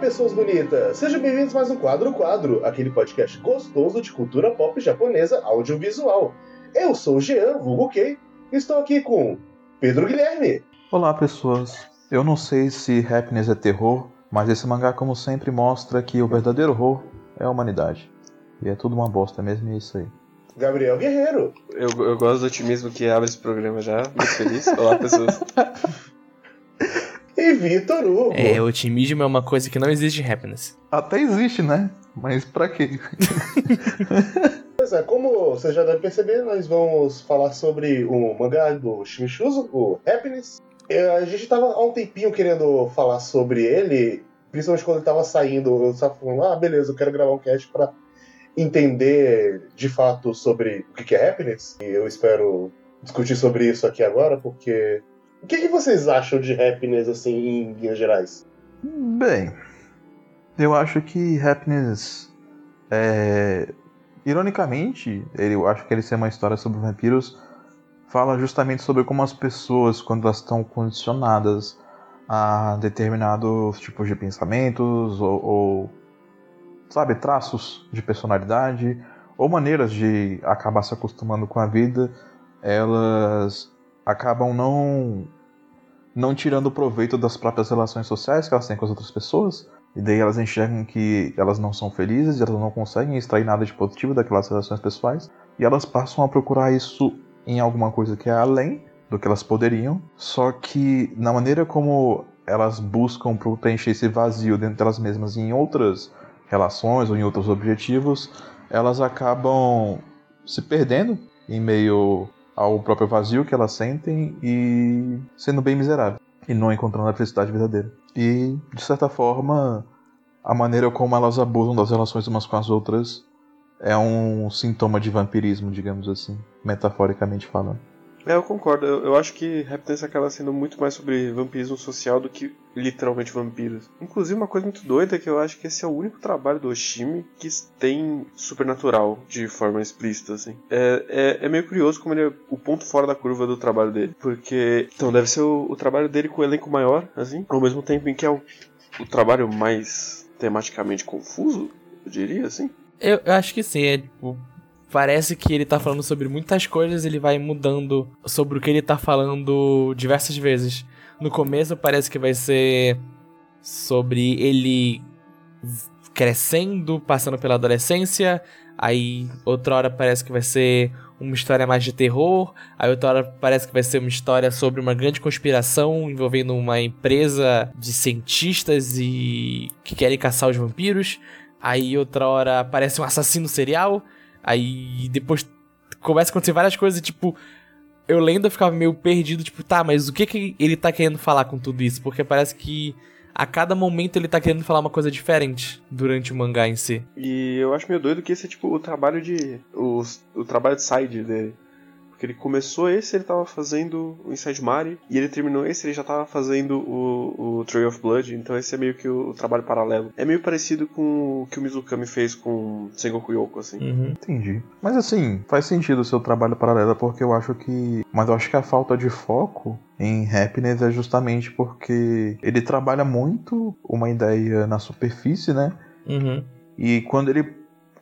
Olá, pessoas bonitas! Sejam bem-vindos a mais um Quadro Quadro, aquele podcast gostoso de cultura pop japonesa audiovisual. Eu sou o Jean, vulgo Kei, e estou aqui com Pedro Guilherme. Olá, pessoas. Eu não sei se Happiness é terror, mas esse mangá, como sempre, mostra que o verdadeiro horror é a humanidade. E é tudo uma bosta mesmo, e é isso aí. Gabriel Guerreiro. Eu, eu gosto do otimismo que abre esse programa já. Muito feliz. Olá, pessoas. Vitor Hugo. É, otimismo é uma coisa que não existe em happiness. Até existe, né? Mas pra quê? Pois é, como você já deve perceber, nós vamos falar sobre o mangá do Shimichuzo, o Happiness. A gente tava há um tempinho querendo falar sobre ele, principalmente quando ele tava saindo. Eu tava falando, ah, beleza, eu quero gravar um cast pra entender de fato sobre o que é Happiness. E eu espero discutir sobre isso aqui agora, porque. O que, que vocês acham de Happiness, assim, em linhas gerais? Bem, eu acho que Happiness é. Ironicamente, eu acho que ele ser uma história sobre vampiros fala justamente sobre como as pessoas, quando elas estão condicionadas a determinados tipos de pensamentos ou, ou, sabe, traços de personalidade ou maneiras de acabar se acostumando com a vida, elas acabam não não tirando proveito das próprias relações sociais que elas têm com as outras pessoas. E daí elas enxergam que elas não são felizes, elas não conseguem extrair nada de positivo daquelas relações pessoais. E elas passam a procurar isso em alguma coisa que é além do que elas poderiam. Só que na maneira como elas buscam preencher esse vazio dentro delas mesmas em outras relações ou em outros objetivos, elas acabam se perdendo em meio ao próprio vazio que elas sentem e sendo bem miseráveis e não encontrando a felicidade verdadeira. E, de certa forma, a maneira como elas abusam das relações umas com as outras é um sintoma de vampirismo, digamos assim, metaforicamente falando. É, eu concordo. Eu, eu acho que Happiness acaba sendo muito mais sobre vampirismo social do que literalmente vampiros. Inclusive, uma coisa muito doida é que eu acho que esse é o único trabalho do Oshimi que tem supernatural de forma explícita, assim. É, é, é meio curioso como ele é o ponto fora da curva do trabalho dele. Porque, então, deve ser o, o trabalho dele com o elenco maior, assim, ao mesmo tempo em que é o, o trabalho mais tematicamente confuso, eu diria, assim. Eu, eu acho que sim, é tipo. Parece que ele tá falando sobre muitas coisas, ele vai mudando sobre o que ele tá falando diversas vezes. No começo parece que vai ser sobre ele crescendo, passando pela adolescência. Aí outra hora parece que vai ser uma história mais de terror. Aí outra hora parece que vai ser uma história sobre uma grande conspiração envolvendo uma empresa de cientistas e que querem caçar os vampiros. Aí outra hora aparece um assassino serial. Aí depois começa a acontecer várias coisas e tipo. Eu lendo eu ficava meio perdido, tipo, tá, mas o que, que ele tá querendo falar com tudo isso? Porque parece que a cada momento ele tá querendo falar uma coisa diferente durante o mangá em si. E eu acho meio doido que esse é tipo o trabalho de. O, o trabalho de side dele. Porque ele começou esse, ele tava fazendo o Inside Mari, e ele terminou esse, ele já tava fazendo o, o Tree of Blood, então esse é meio que o, o trabalho paralelo. É meio parecido com o que o Mizukami fez com Sengoku Yoko, assim. Uhum. Entendi. Mas assim, faz sentido o seu trabalho paralelo, porque eu acho que. Mas eu acho que a falta de foco em Happiness é justamente porque ele trabalha muito uma ideia na superfície, né? Uhum. E quando ele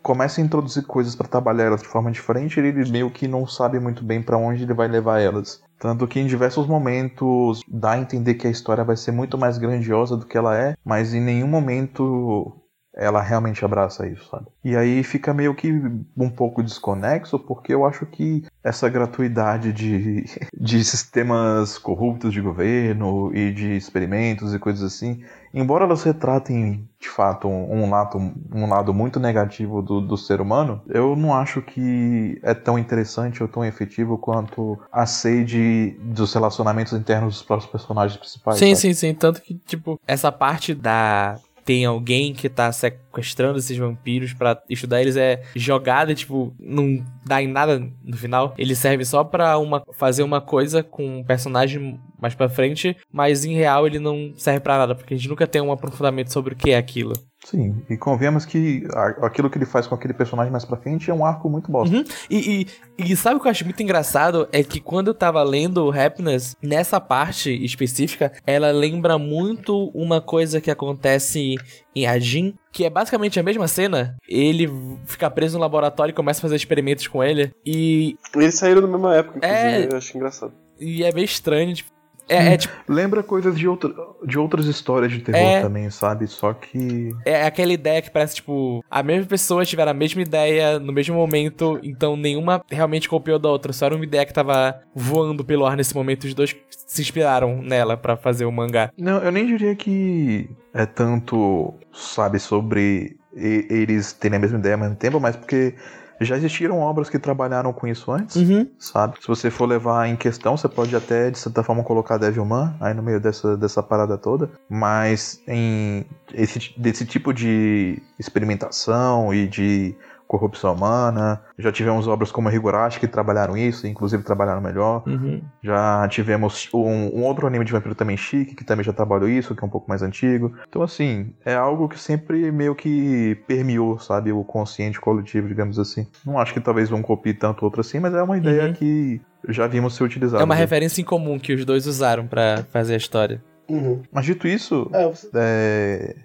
começa a introduzir coisas pra trabalhar elas de forma diferente, ele meio que não sabe muito bem pra onde ele vai levar elas. Tanto que em diversos momentos dá a entender que a história vai ser muito mais grandiosa do que ela é, mas em nenhum momento ela realmente abraça isso, sabe? E aí fica meio que um pouco desconexo, porque eu acho que essa gratuidade de, de sistemas corruptos de governo e de experimentos e coisas assim, embora elas retratem de fato um, lado, um lado muito negativo do, do ser humano, eu não acho que é tão interessante ou tão efetivo quanto a sede dos relacionamentos internos dos próprios personagens principais. Sim, sabe? sim, sim. Tanto que, tipo, essa parte da. Tem alguém que tá sequestrando esses vampiros pra estudar eles é jogada, tipo, não dá em nada no final. Ele serve só pra uma, fazer uma coisa com um personagem mais pra frente, mas em real ele não serve pra nada, porque a gente nunca tem um aprofundamento sobre o que é aquilo. Sim, e convenhamos que aquilo que ele faz com aquele personagem mais pra frente é um arco muito bosta. Uhum. E, e, e sabe o que eu acho muito engraçado? É que quando eu tava lendo o Happiness, nessa parte específica, ela lembra muito uma coisa que acontece em Ajin, que é basicamente a mesma cena. Ele fica preso no laboratório e começa a fazer experimentos com ele. E, Eles saíram na mesma época, inclusive, É. eu acho engraçado. e é meio estranho. Tipo, é, é tipo, Lembra coisas de, outra, de outras histórias de terror É. também, sabe? Só que. é aquela ideia que parece, tipo, a mesma pessoa tiver a mesma ideia no mesmo momento, então nenhuma realmente copiou da outra. Só era uma ideia que tava voando pelo ar nesse momento, os dois se inspiraram nela pra fazer o mangá. Não, eu nem diria que é tanto, sabe, sobre eles terem a mesma ideia ao mesmo tempo, mas porque já existiram obras que trabalharam com isso antes. Uhum. Sabe? Se você for levar em questão, você pode até, de certa forma, colocar Devilman aí no meio dessa, dessa parada toda. Mas em esse, desse tipo de experimentação e de corrupção humana, já tivemos obras como a Higurashi que trabalharam isso, inclusive trabalharam melhor. Uhum. Já tivemos um, um outro anime de vampiro também chique, que também já trabalhou isso, que é um pouco mais antigo. Então, assim, é algo que sempre meio que permeou, sabe, o consciente coletivo, digamos assim. Não acho que talvez um copie tanto outro assim, mas é uma ideia Uhum. que já vimos ser utilizada. É uma referência em comum que os dois usaram pra fazer a história. Uhum. Mas dito isso, É, você... é...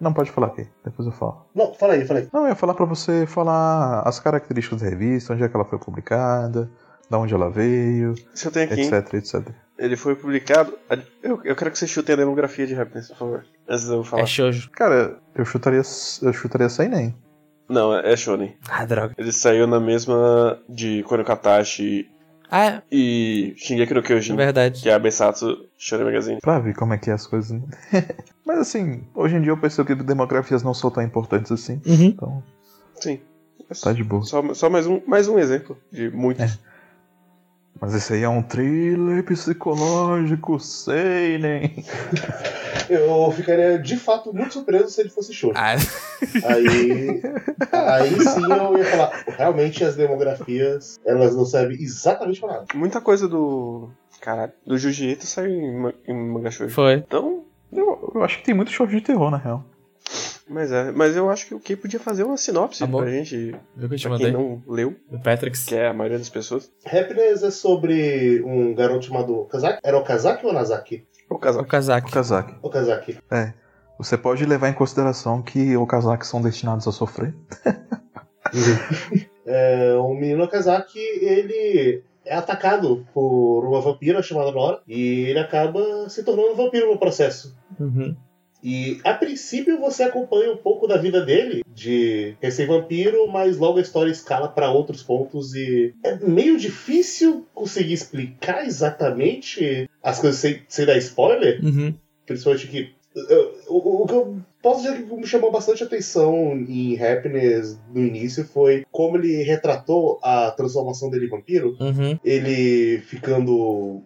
Não, pode falar aqui, depois eu falo. Não, fala aí, fala aí. Não, eu ia falar pra você falar as características da revista, onde é que ela foi publicada, da onde ela veio, Isso eu tenho aqui, hein? etc, etc. Ele foi publicado. Eu, eu quero que você chute a demografia de Happiness, por favor. Antes de eu falar. É shoujo. Cara, eu chutaria, eu chutaria sem nem. Não, é, é Shonen. Ah, droga. Ele saiu na mesma de Konokatashi Ah, é e Shingeki no Kyojin, verdade. que é a Besatsu Shonen Magazine. Pra ver como é que é as coisas. né? Mas assim, hoje em dia eu percebo que demografias não são tão importantes assim. Uhum. Então, Sim. tá de boa. Só, só mais, um, mais um exemplo de muitos. Mas esse aí é um thriller psicológico, sei nem. Eu ficaria de fato muito surpreso se ele fosse show. Ah, Aí, aí sim eu ia falar, realmente as demografias, elas não servem exatamente pra nada. Muita coisa do. Caralho, do Jiu-Jitsu saiu em, em manga shoujo. foi. Então, Eu, eu acho que tem muito show de terror, na real. mas é. Mas eu acho que o Kei podia fazer uma sinopse Amor. pra gente, Viu que eu te pra quem não leu, Do Patrix. que é a maioria das pessoas. Happiness é sobre um garoto chamado Kazaki. Era o Kazaki ou Nazaki? O O casal. Kazaki. Kazaki. O Kazaki. É. Você pode levar em consideração que os Kazaki são destinados a sofrer. É, o menino Kazaki, ele é atacado por uma vampira chamada Nora e ele acaba se tornando vampiro no processo. Uhum. E a princípio você acompanha um pouco da vida dele, de recém-vampiro, mas logo a história escala para outros pontos e é meio difícil conseguir explicar exatamente as coisas sem, sem dar spoiler, Uhum. principalmente que. eu- O, o que eu posso dizer que me chamou bastante atenção em Happiness no início foi como ele retratou a transformação dele em vampiro Uhum. ele ficando.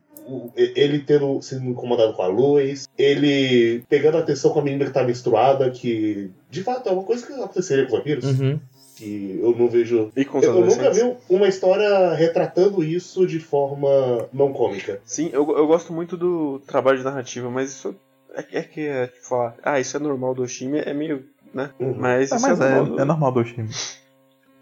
Ele tendo sendo incomodado com a luz, ele pegando atenção com a menina que tá menstruada, que de fato é uma coisa que aconteceria com os vampiros, Uhum. que eu não vejo. E com os Eu, eu nunca vi uma história retratando isso de forma não cômica. Sim, eu, eu gosto muito do trabalho de narrativa, mas isso é, é que é tipo, falar, ah, isso é normal do Oshimi, é meio, né? Uhum. Mas Ah, isso mas é, é, normal do... é normal do time.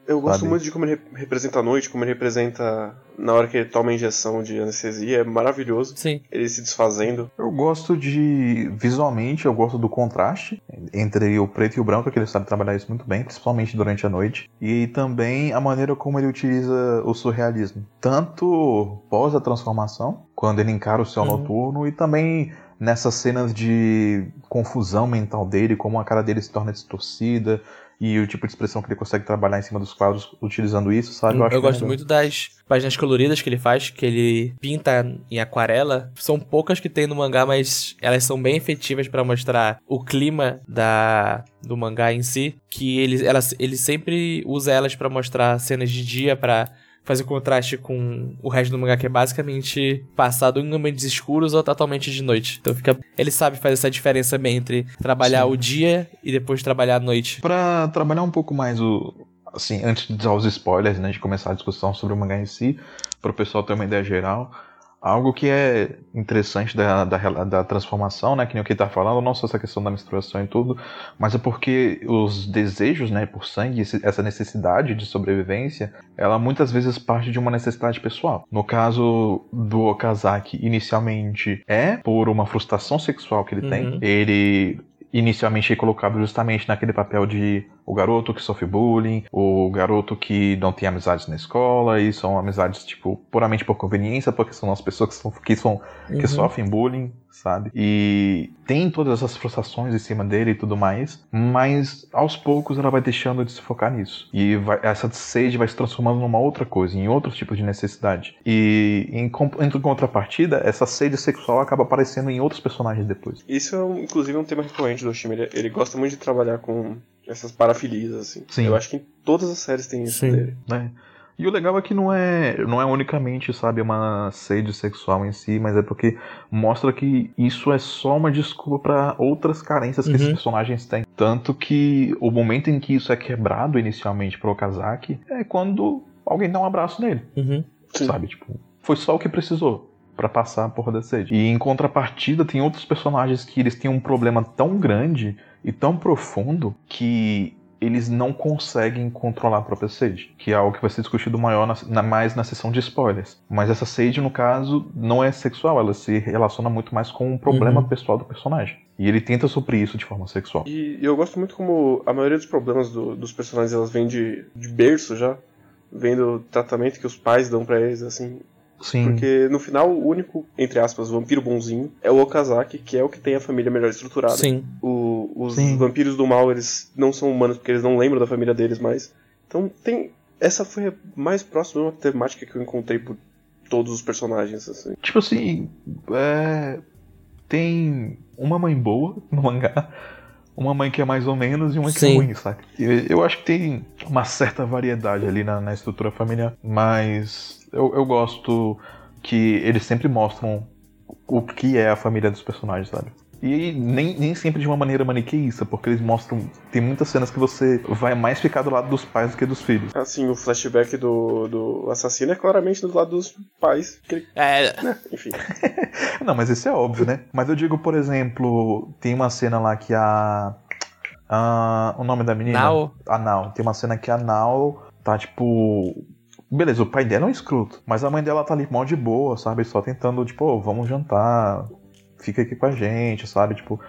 Eu gosto sabe? muito de como ele rep- representa a noite, como ele representa na hora que ele toma a injeção de anestesia, é maravilhoso. Sim. Ele se desfazendo. Eu gosto de. Visualmente, eu gosto do contraste entre o preto e o branco, que ele sabe trabalhar isso muito bem, principalmente durante a noite. E também a maneira como ele utiliza o surrealismo. Tanto pós a transformação, quando ele encara o céu Uhum. noturno, e também nessas cenas de confusão mental dele, como a cara dele se torna distorcida. E o tipo de expressão que ele consegue trabalhar em cima dos quadros utilizando isso, sabe? Eu, acho bem gosto legal. muito das páginas coloridas que ele faz, que ele pinta em aquarela. São poucas que tem no mangá, mas elas são bem efetivas pra mostrar o clima da do mangá em si. Que ele, elas, ele sempre usa elas pra mostrar cenas de dia, pra fazer contraste com o resto do mangá, que é basicamente passado em ambientes escuros ou totalmente de noite. Então fica, ele sabe fazer essa diferença bem entre trabalhar Sim. o dia e depois trabalhar a noite. Pra trabalhar um pouco mais o. Assim, antes de dar os spoilers, né, de começar a discussão sobre o mangá em si, para o pessoal ter uma ideia geral, Algo que é interessante da, da, da transformação, né, que nem o que tá falando, não só essa questão da menstruação e tudo, mas é porque os desejos, né, por sangue, essa necessidade de sobrevivência, ela muitas vezes parte de uma necessidade pessoal. No caso do Okazaki, inicialmente é por uma frustração sexual que ele uhum. tem. Ele inicialmente é colocado justamente naquele papel de o garoto que sofre bullying, o garoto que não tem amizades na escola, e são amizades, tipo, puramente por conveniência, porque são as pessoas que, são, que, são, uhum. que sofrem bullying, sabe? E tem todas essas frustrações em cima dele e tudo mais, mas aos poucos ela vai deixando de se focar nisso. E vai, essa sede vai se transformando numa outra coisa, em outro tipo de necessidade. E em, em contrapartida, essa sede sexual acaba aparecendo em outros personagens depois. Isso é, inclusive, um tema recorrente do Oshima. Ele, ele gosta muito de trabalhar com essas parafilias, assim. Sim. Eu acho que em todas as séries tem isso Sim. dele. É. E o legal é que não é, não é unicamente, sabe, uma sede sexual em si, mas é porque mostra que isso é só uma desculpa para outras carências que uhum. esses personagens têm. Tanto que o momento em que isso é quebrado inicialmente pro Okazaki é quando alguém dá um abraço nele. Uhum. Sabe, tipo, foi só o que precisou para passar a porra da sede. E em contrapartida, tem outros personagens que eles têm um problema tão grande e tão profundo que eles não conseguem controlar a própria sede, que é algo que vai ser discutido maior na, na, mais na sessão de spoilers. Mas essa sede, no caso, não é sexual, ela se relaciona muito mais com um problema uhum. pessoal do personagem. E ele tenta suprir isso de forma sexual. E, eu gosto muito como a maioria dos problemas do, dos personagens elas vêm de, de berço já, vem do tratamento que os pais dão para eles, assim. Sim. Porque no final, o único, entre aspas, vampiro bonzinho é o Okazaki, que é o que tem a família melhor estruturada. Sim. O, os Sim. vampiros do mal, eles não são humanos porque eles não lembram da família deles mais. Então tem. Essa foi a mais próxima uma temática que eu encontrei por todos os personagens, assim. Tipo assim. É... Tem uma mãe boa no mangá uma mãe que é mais ou menos e uma que é Sim. é ruim, sabe? Eu acho que tem uma certa variedade ali na, na estrutura familiar, mas eu, eu gosto que eles sempre mostram o que é a família dos personagens, sabe? E nem, nem sempre de uma maneira maniqueísta, porque eles mostram. Tem muitas cenas que você vai mais ficar do lado dos pais do que dos filhos. Assim, o flashback do, do assassino é claramente do lado dos pais. Ele... É. Né? Enfim. Não, mas isso é óbvio, né? Mas eu digo, por exemplo, tem uma cena lá que a. a o nome da menina? Nao. A Nao. Tem uma cena que a Nao tá, tipo, Beleza, o pai dela é um escroto, mas a mãe dela tá ali mal de boa, sabe? Só tentando, tipo, oh, vamos jantar, fica aqui com a gente, sabe? Tipo,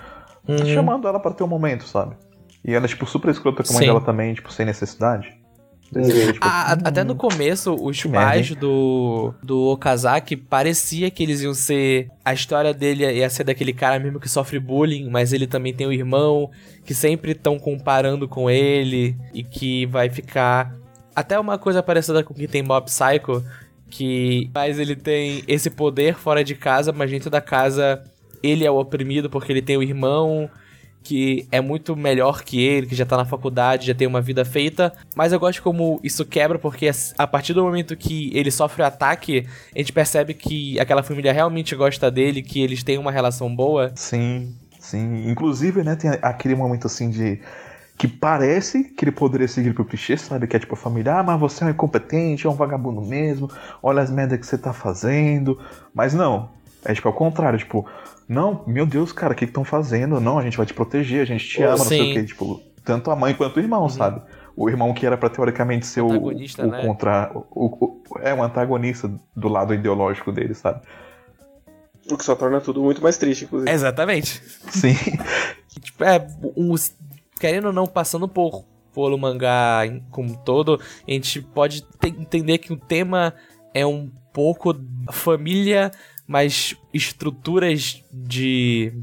uhum. chamando ela para ter um momento, sabe? E ela é, tipo, super escrota com a mãe Sim. dela também, tipo, sem necessidade. Tipo, a, hum, até no começo, os pais do, do Okazaki parecia que eles iam ser. A história dele ia ser daquele cara mesmo que sofre bullying, mas ele também tem o um irmão que sempre estão comparando com ele e que vai ficar até uma coisa parecida com o que tem Mob Psycho, que mas ele tem esse poder fora de casa, mas dentro da casa ele é o oprimido porque ele tem o irmão que é muito melhor que ele, que já tá na faculdade, já tem uma vida feita. Mas eu gosto como isso quebra, porque a partir do momento que ele sofre o ataque, a gente percebe que aquela família realmente gosta dele, que eles têm uma relação boa. Sim, sim. Inclusive, né, tem aquele momento assim de que parece que ele poderia seguir pro clichê, sabe? Que é tipo a família, ah, mas você é um incompetente, é um vagabundo mesmo, olha as merdas que você tá fazendo. Mas não, é tipo ao contrário, tipo, não, meu Deus, cara, o que estão fazendo? Não, a gente vai te proteger, a gente te ama, não sei o que, tipo, tanto a mãe quanto o irmão, uhum. sabe? O irmão que era pra teoricamente ser o, o, né? contra. O, o, é um antagonista do lado ideológico dele, sabe? O que só torna tudo muito mais triste, inclusive. Exatamente. Sim. tipo, é, uns querendo ou não, passando por pelo mangá como todo, a gente pode entender que o tema é um pouco família, mas estruturas de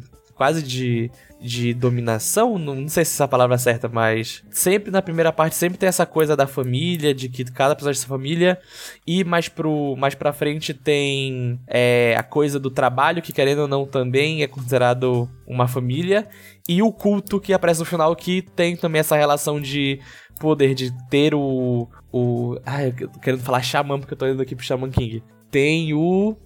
quase de de dominação, não sei se essa palavra é certa, mas sempre na primeira parte sempre tem essa coisa da família, de que cada pessoa é sua família, e mais pro mais para frente tem é, a coisa do trabalho que querendo ou não também é considerado uma família, e o culto que aparece no final que tem também essa relação de poder de ter o o, ai, eu tô querendo falar xamã porque eu tô indo aqui pro Shaman King. Tem o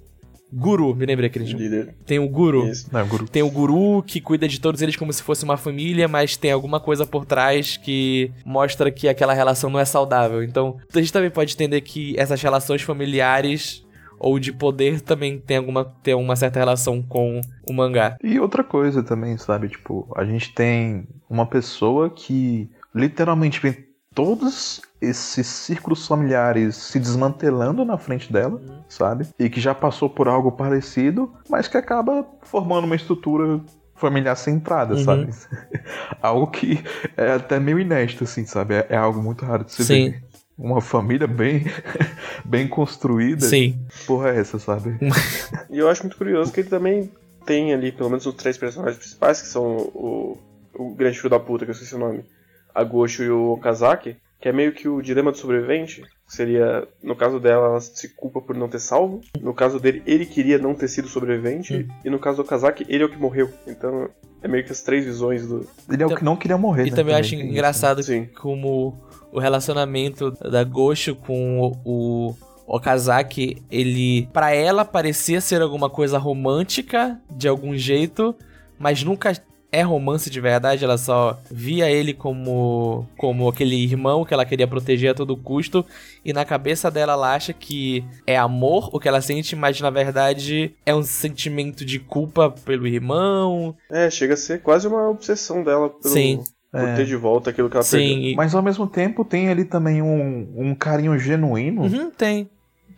Guru, me lembrei aquele Líder. Tem o Guru. Não, guru. Tem o Guru que cuida de todos eles como se fosse uma família, mas tem alguma coisa por trás que mostra que aquela relação não é saudável. Então, a gente também pode entender que essas relações familiares ou de poder também tem alguma tem uma certa relação com o mangá. E outra coisa também, sabe? Tipo, a gente tem uma pessoa que literalmente vem todos esses círculos familiares se desmantelando na frente dela, sabe? E que já passou por algo parecido, mas que acaba formando uma estrutura familiar centrada, Uhum. sabe? algo que é até meio inédito, assim, sabe? É, é algo muito raro de se Sim. ver. Uma família bem, bem construída. Sim. Porra é essa, sabe? E eu acho muito curioso que ele também tem ali, pelo menos, os três personagens principais, que são o, o grande filho da puta, que eu esqueci o nome, a Gosho e o Okazaki, que é meio que o dilema do sobrevivente. que Seria, no caso dela, ela se culpa por não ter salvo. No caso dele, ele queria não ter sido sobrevivente. E no caso do Okazaki, ele é o que morreu. Então, é meio que as três visões do. Ele é o que não queria morrer. E né? também eu acho né? engraçado Sim. como o relacionamento da Gosho com o, o Okazaki, ele para ela parecia ser alguma coisa romântica de algum jeito, mas nunca é romance de verdade, ela só via ele como como aquele irmão que ela queria proteger a todo custo e na cabeça dela ela acha que é amor o que ela sente, mas na verdade é um sentimento de culpa pelo irmão. É, chega a ser quase uma obsessão dela pelo, Sim. por É. ter de volta aquilo que ela perdeu. Sim, e... Mas ao mesmo tempo tem ali também um, um carinho genuíno Uhum, tem.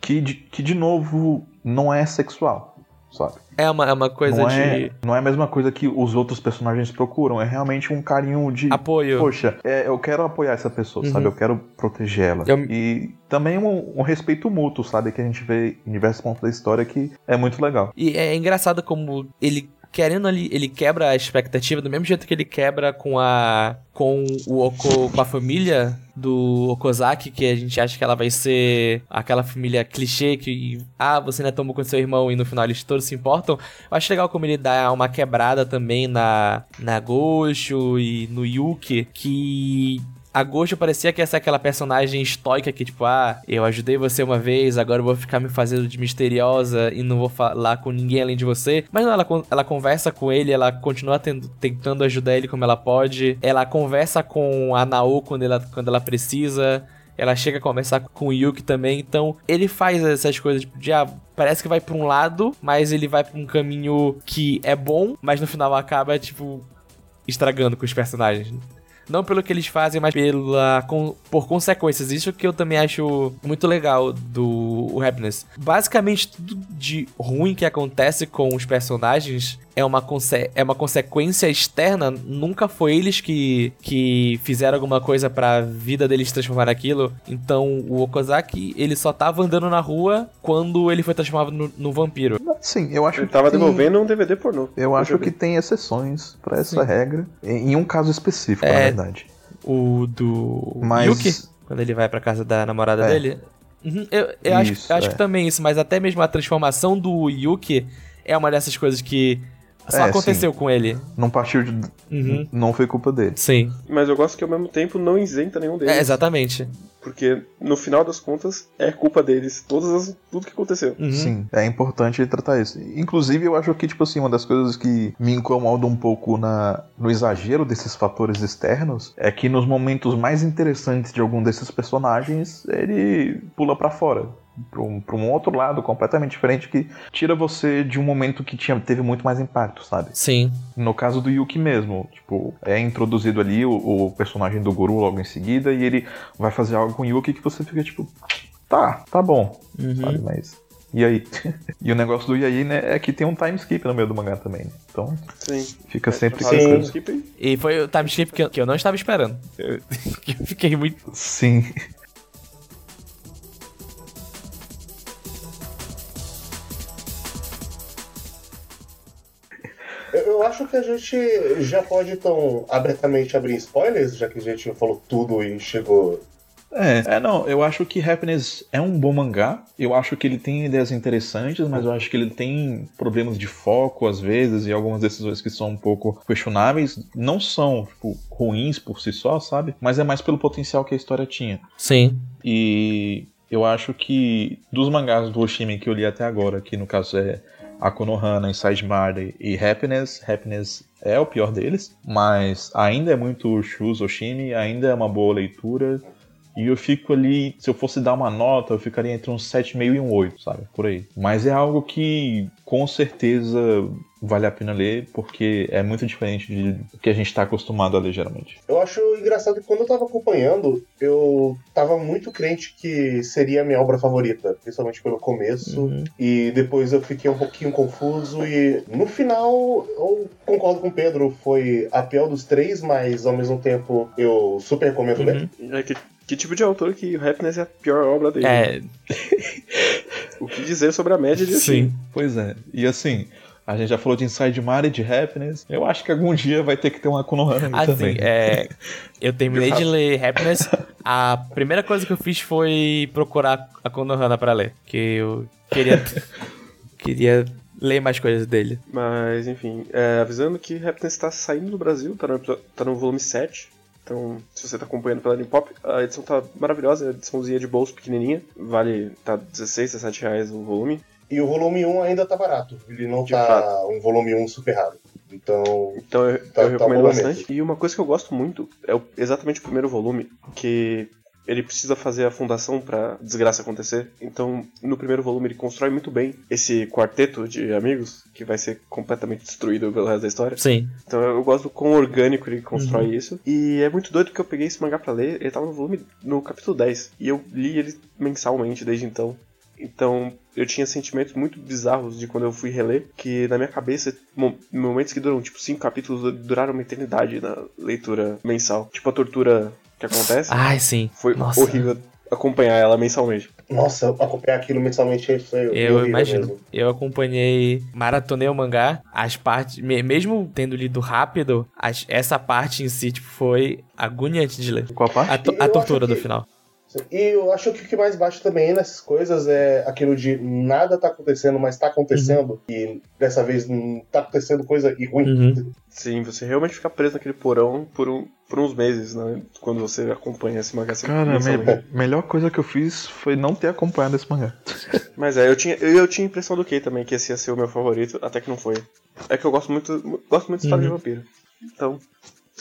que, de, que, de novo, não é sexual, sabe? É uma, é uma coisa não, de é, não é a mesma coisa que os outros personagens procuram, é realmente um carinho de. apoio. Poxa, é, eu quero apoiar essa pessoa, Uhum. sabe? Eu quero proteger ela. Eu- E também um, um respeito mútuo, sabe? Que a gente vê em diversos pontos da história que é muito legal. E é engraçado como ele querendo ali, ele quebra a expectativa do mesmo jeito que ele quebra com a com o Oko, com a família do Okozaki, que a gente acha que ela vai ser aquela família clichê que ah, você não é tão bom quanto seu irmão e no final eles todos se importam. Eu acho legal como ele dá uma quebrada também na na Gosho e no Yuki, que a parecia que essa aquela personagem estoica que, tipo, ah, eu ajudei você uma vez, agora eu vou ficar me fazendo de misteriosa e não vou falar com ninguém além de você. Mas não, ela, ela conversa com ele, ela continua tendo- tentando ajudar ele como ela pode. Ela conversa com a Nao quando ela, quando ela precisa. Ela chega a conversar com o Yuki também, então ele faz essas coisas tipo, de ah, parece que vai pra um lado, mas ele vai pra um caminho que é bom, mas no final acaba tipo estragando com os personagens. Não pelo que eles fazem, mas pela, com- por consequências. Isso que eu também acho muito legal do o Happiness. Basicamente, tudo de ruim que acontece com os personagens é uma, conse é uma consequência externa. Nunca foi eles que, que fizeram alguma coisa pra vida deles transformar naquilo. Então, o Okozaki, ele só tava andando na rua quando ele foi transformado no, no vampiro. Sim, eu acho Ele que. tava tem- devolvendo um DVD pornô. Eu acho já que tem exceções pra essa Sim. regra. Em em um caso específico, É. verdade. O do Mas. Yuki, quando ele vai pra casa da namorada É. dele. Uhum, eu eu acho, Isso, eu acho é. que também isso, mas até mesmo a transformação do Yuki é uma dessas coisas que só É, aconteceu com ele. Não partiu de. Uhum. Não foi culpa dele. Sim, Mas eu gosto que ao mesmo tempo não isenta nenhum deles. é, exatamente. Porque no final das contas é culpa deles. Todas as, tudo que aconteceu. Uhum. Sim, é importante tratar isso. Inclusive, eu acho que, tipo assim, uma das coisas que me incomoda um pouco na, no exagero desses fatores externos é que nos momentos mais interessantes de algum desses personagens, ele pula pra fora. Pra um, um outro lado completamente diferente que tira você de um momento que tinha, teve muito mais impacto, sabe? Sim. No caso do Yuki mesmo, tipo, é introduzido ali o, o personagem do Guru logo em seguida e ele vai fazer algo com o Yuki que você fica tipo, tá, tá bom, Uhum. sabe? Mas. E aí? e o negócio do e aí, né, é que tem um time skip no meio do mangá também, né? Então Sim. fica sempre. Fala, Sim. skip aí. E foi o time skip que eu, que eu não estava esperando. Eu, que eu fiquei muito. Sim. Eu, eu acho que a gente já pode então abertamente abrir spoilers, já que a gente falou tudo e chegou. É, é, não, eu acho que Happiness é um bom mangá. Eu acho que ele tem ideias interessantes, mas eu acho que ele tem problemas de foco às vezes e algumas decisões que são um pouco questionáveis. Não são, tipo, ruins por si só, sabe? Mas é mais pelo potencial que a história tinha. Sim. E eu acho que dos mangás do Oshimi que eu li até agora, que no caso é a Konohana, Inside Murder e Happiness, Happiness é o pior deles, mas ainda é muito Shus Oshimi, ainda é uma boa leitura. E eu fico ali, se eu fosse dar uma nota, eu ficaria entre um 7,5 e um 8, sabe? Por aí. Mas é algo que com certeza vale a pena ler, porque é muito diferente do que a gente está acostumado a ler geralmente. Eu acho engraçado que quando eu tava acompanhando, eu tava muito crente que seria a minha obra favorita, principalmente pelo começo, uhum. e depois eu fiquei um pouquinho confuso, e no final eu concordo com o Pedro, foi a pior dos três, mas ao mesmo tempo eu super recomendo uhum. ler. É que que tipo de autor que o Happiness é a pior obra dele? É. o que dizer sobre a média de Sim, assim? pois é. E assim, a gente já falou de Inside Mar e de Happiness. Eu acho que algum dia vai ter que ter uma Konohana assim, também. É, eu terminei de ler Happiness. A primeira coisa que eu fiz foi procurar a Konohana para ler. Que eu queria, queria ler mais coisas dele. Mas, enfim, é, avisando que Happiness está saindo do Brasil, tá no, tá no volume 7. Então, se você está acompanhando pela Pop, a edição tá maravilhosa, a ediçãozinha de bolso pequenininha. Vale, tá 16, 17 reais o volume. E o volume 1 ainda tá barato. Ele não de tá fato. um volume 1 super raro. Então, então eu, tá, eu tá recomendo tá bastante. E uma coisa que eu gosto muito é exatamente o primeiro volume, que ele precisa fazer a fundação para desgraça acontecer. Então, no primeiro volume ele constrói muito bem esse quarteto de amigos que vai ser completamente destruído pelo resto da história. Sim. Então, eu gosto do quão orgânico ele constrói uhum. isso. E é muito doido que eu peguei esse mangá para ler, ele tava no volume no capítulo 10 e eu li ele mensalmente desde então. Então, eu tinha sentimentos muito bizarros de quando eu fui reler, que na minha cabeça, momentos que duram, tipo, cinco capítulos duraram uma eternidade na leitura mensal. Tipo, a tortura que acontece. Ai, sim. Foi Nossa. horrível acompanhar ela mensalmente. Nossa, acompanhar aquilo mensalmente foi Eu imagino. Mesmo. Eu acompanhei, maratonei o mangá, as partes, mesmo tendo lido rápido, as, essa parte em si tipo, foi agoniante de ler. Qual parte? A, a tortura que... do final. E eu acho que o que mais bate também nessas coisas é aquilo de nada tá acontecendo, mas tá acontecendo. Uhum. E dessa vez não tá acontecendo coisa e ruim. Uhum. Sim, você realmente fica preso naquele porão por, um, por uns meses, né? Quando você acompanha esse mangá. Cara, a me melhor coisa que eu fiz foi não ter acompanhado esse mangá. Mas é, eu tinha, eu, eu tinha impressão do que também, que esse ia ser o meu favorito, até que não foi. É que eu gosto muito, gosto muito de história uhum. de vampiro. Então,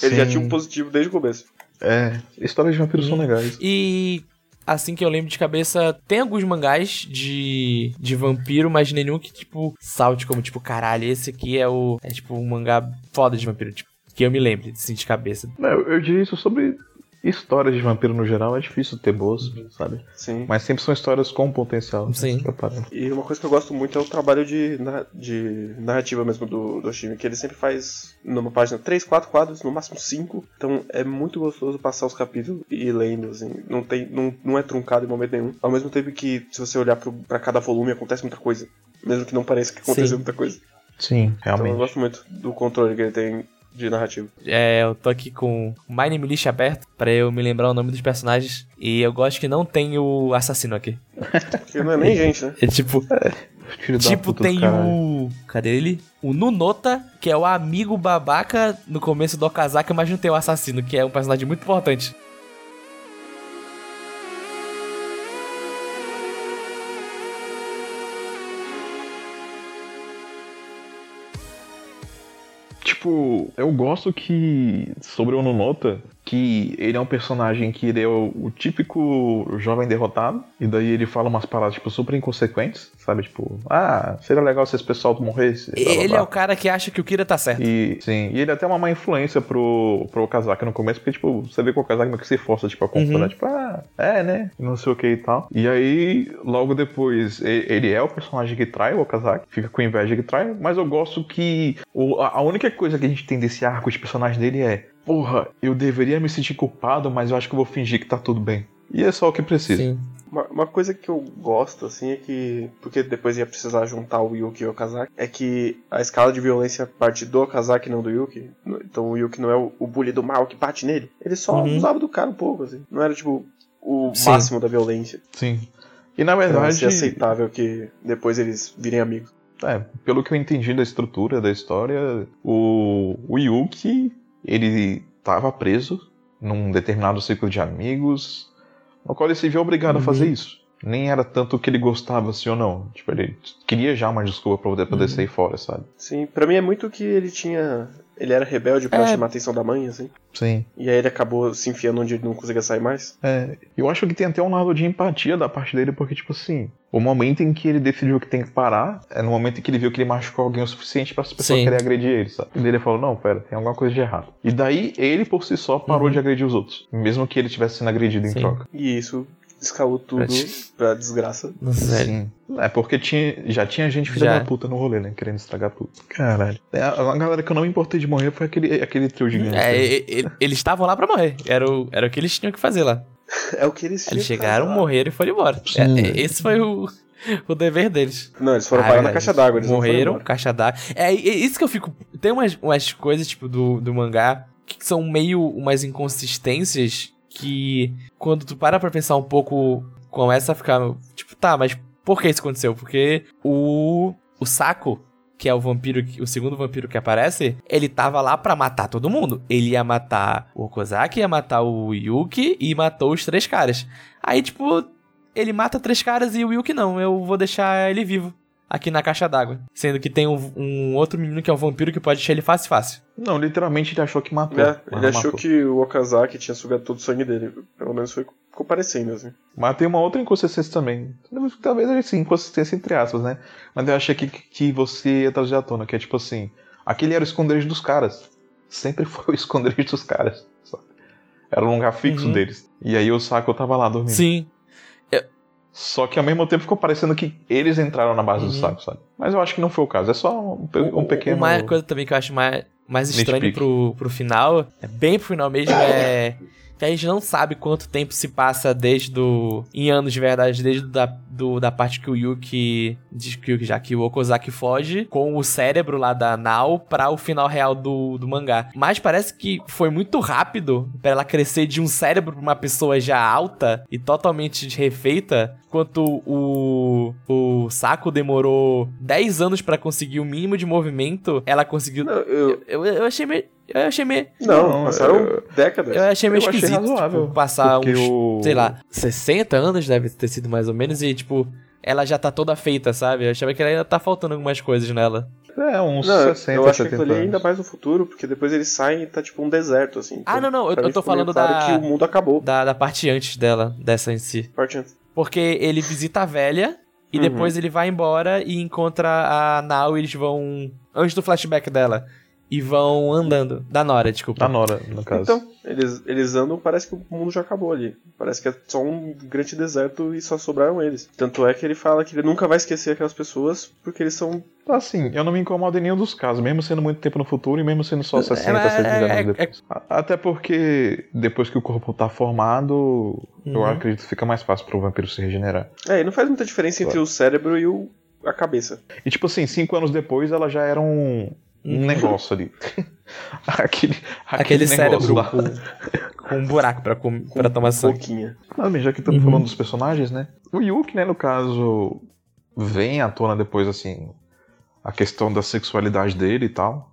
ele Sim. já tinha um positivo desde o começo. É, histórias de vampiros são legais. E assim que eu lembro de cabeça, tem alguns mangás de, de vampiro, mas nenhum que, tipo, salte como, tipo, caralho, esse aqui é o. É tipo um mangá foda de vampiro, tipo, que eu me lembro, assim, de cabeça. Não, eu diria isso sobre histórias de vampiro no geral é difícil ter boas, uhum. sabe? Sim. Mas sempre são histórias com potencial. Sim. E uma coisa que eu gosto muito é o trabalho de, de narrativa mesmo do, do Oshimi, que ele sempre faz numa página 3, 4 quadros, no máximo 5. Então é muito gostoso passar os capítulos e ir lendo, assim. Não, tem, não, não é truncado em momento nenhum. Ao mesmo tempo que, se você olhar para cada volume, acontece muita coisa. Mesmo que não pareça que aconteceu Sim. muita coisa. Sim, realmente. Então eu gosto muito do controle que ele tem de narrativa. É, eu tô aqui com o My Name List aberto pra eu me lembrar o nome dos personagens. E eu gosto que não tem o assassino aqui. Porque não é nem gente, né? É tipo. É, tipo, tem o. Cadê ele? O Nunota, que é o amigo babaca no começo do Okazaki, mas não tem o assassino, que é um personagem muito importante. Tipo, eu gosto que sobre o Ononota, que ele é um personagem que ele é o, o, típico jovem derrotado, e daí ele fala umas palavras, tipo, super inconsequentes, sabe? Tipo, ah, seria legal se esse pessoal morresse. Blá, ele blá, blá. é o cara que acha que o Kira tá certo. E, sim, e ele é até uma má influência pro, pro Kazaki no começo, porque, tipo, você vê que o Kazaki meio que se força, tipo, a concordar, uhum. tipo, ah, é, né? Não sei o que e tal. E aí, logo depois, ele é o personagem que trai o Okazaki, fica com inveja que trai, mas eu gosto que o, a única coisa que a gente tem desse arco de personagem dele é porra, eu deveria me sentir culpado, mas eu acho que eu vou fingir que tá tudo bem. E é só o que precisa. Sim. Uma, uma, coisa que eu gosto, assim, é que. Porque depois ia precisar juntar o Yuki e o Okazaki. É que a escala de violência parte do Okazaki não do Yuki. Então o Yuki não é o, o bully do mal que bate nele. Ele só uhum. usava do cara um pouco, assim. Não era, tipo, o Sim. máximo da violência. Sim. E na verdade. Então, aceitável que depois eles virem amigos. É, pelo que eu entendi da estrutura da história, o, o Yuki ele estava preso num determinado ciclo de amigos, no qual ele se viu obrigado uhum. a fazer isso. Nem era tanto que ele gostava, assim ou não. Tipo, ele queria já uma desculpa pra poder, poder uhum. sair fora, sabe? Sim, para mim é muito que ele tinha Ele era rebelde pra É. chamar a atenção da mãe, assim. Sim. E aí ele acabou se enfiando onde ele não conseguia sair mais. É, eu acho que tem até um lado de empatia da parte dele, porque, tipo assim, o momento em que ele decidiu que tem que parar é no momento em que ele viu que ele machucou alguém o suficiente para as pessoas Sim. querem agredir ele, sabe? E daí ele falou: não, pera, tem alguma coisa de errado. E daí ele por si só parou Uhum. de agredir os outros, mesmo que ele estivesse sendo agredido em Sim. troca. E isso escalou tudo pra desgraça. Sim. É porque tinha, já tinha gente filha Já. da puta no rolê, né? Querendo estragar tudo. Caralho. É, A, a galera que eu não me importei de morrer foi aquele, aquele trio gigante. É, né? e- e- eles estavam lá pra morrer. Era o, era o que eles tinham que fazer lá. É o que eles tinham Eles chegaram, lá. morreram e foram embora. É, é, esse foi o, o dever deles. Não, eles foram Ah, parar na velho, caixa d'água. Eles Morreram, caixa d'água. É, e isso que eu fico. Tem umas, umas coisas, tipo, do, do mangá que são meio umas inconsistências que, quando tu para pra pensar um pouco, começa a ficar. Tipo, tá, mas por que isso aconteceu? Porque o. O Saco, que é o vampiro, o segundo vampiro que aparece, ele tava lá pra matar todo mundo. Ele ia matar o Kozaki, ia matar o Yuki e matou os três caras. Aí, tipo, ele mata três caras e o Yuki não. Eu vou deixar ele vivo aqui na caixa d'água. Sendo que tem um, um outro menino que é um vampiro que pode deixar ele fácil fácil. Não, literalmente ele achou que matou. É, ele não achou matou. que o Okazaki tinha sugado todo o sangue dele. Pelo menos foi ficou parecendo, assim. Mas tem uma outra inconsistência também. Talvez assim, inconsistência entre aspas, né? Mas eu achei que, que você ia trazer à tona, que é tipo assim: aquele era o esconderijo dos caras. Sempre foi o esconderijo dos caras. sabe? Era um lugar fixo Uhum. deles. E aí o saco tava lá dormindo. Sim. Só que ao mesmo tempo ficou parecendo que eles entraram na base do Uhum. saco, sabe? Mas eu acho que não foi o caso. É só um, um pequeno. Uma coisa também que eu acho mais, mais estranho pro, pro final, é bem pro final mesmo, é que a gente não sabe quanto tempo se passa desde o. em anos de verdade, desde da, do, da parte que o Yuki. Diz que o Yuki já que o Okozaki foge com o cérebro lá da Nao pra o final real do, do mangá. Mas parece que foi muito rápido pra ela crescer de um cérebro pra uma pessoa já alta e totalmente refeita. Enquanto o, o Saco demorou 10 anos pra conseguir o mínimo de movimento, ela conseguiu. Não, eu... Eu, eu achei meio. Eu achei meio. Não, Não, passaram eu- décadas. Eu achei meio Eu achei esquisito. razoável, tipo, passar uns. o- Sei lá, 60 anos deve ter sido mais ou menos. E, tipo, ela já tá toda feita, sabe? Eu achava que ainda tá faltando algumas coisas nela. É, uns Não, 60, eu acho que 70 aquilo ali é anos. ainda mais no futuro, porque depois eles saem e tá tipo um deserto, assim. Ah, não, não, eu- eu tô falando claro da- que o mundo acabou. Da, da parte antes dela, dessa em si. Parte antes. Porque ele visita a velha. E Uhum. depois ele vai embora e encontra a Nao e eles vão. Antes do flashback dela. E vão andando. Da Nora, desculpa. Da Nora, no caso. Então, eles, eles andam, parece que o mundo já acabou ali. Parece que é só um grande deserto e só sobraram eles. Tanto é que ele fala que ele nunca vai esquecer aquelas pessoas, porque eles são. Assim, eu não me incomodo em nenhum dos casos, mesmo sendo muito tempo no futuro e mesmo sendo só 60, mas 70 é- anos é- depois. A- Até porque depois que o corpo tá formado, eu Uhum. acredito que fica mais fácil pro vampiro se regenerar. É, e não faz muita diferença entre o cérebro e o... a cabeça. E tipo assim, cinco anos depois ela já era um, um Uhum. negócio ali. aquele, Aquele negócio cérebro lá. com, com um buraco pra, com, pra tomar sangue. Boquinha. Mas bem, já que estamos Uhum. falando dos personagens, né? O Yuki, né, no caso, vem à tona depois, assim, a questão da sexualidade dele e tal,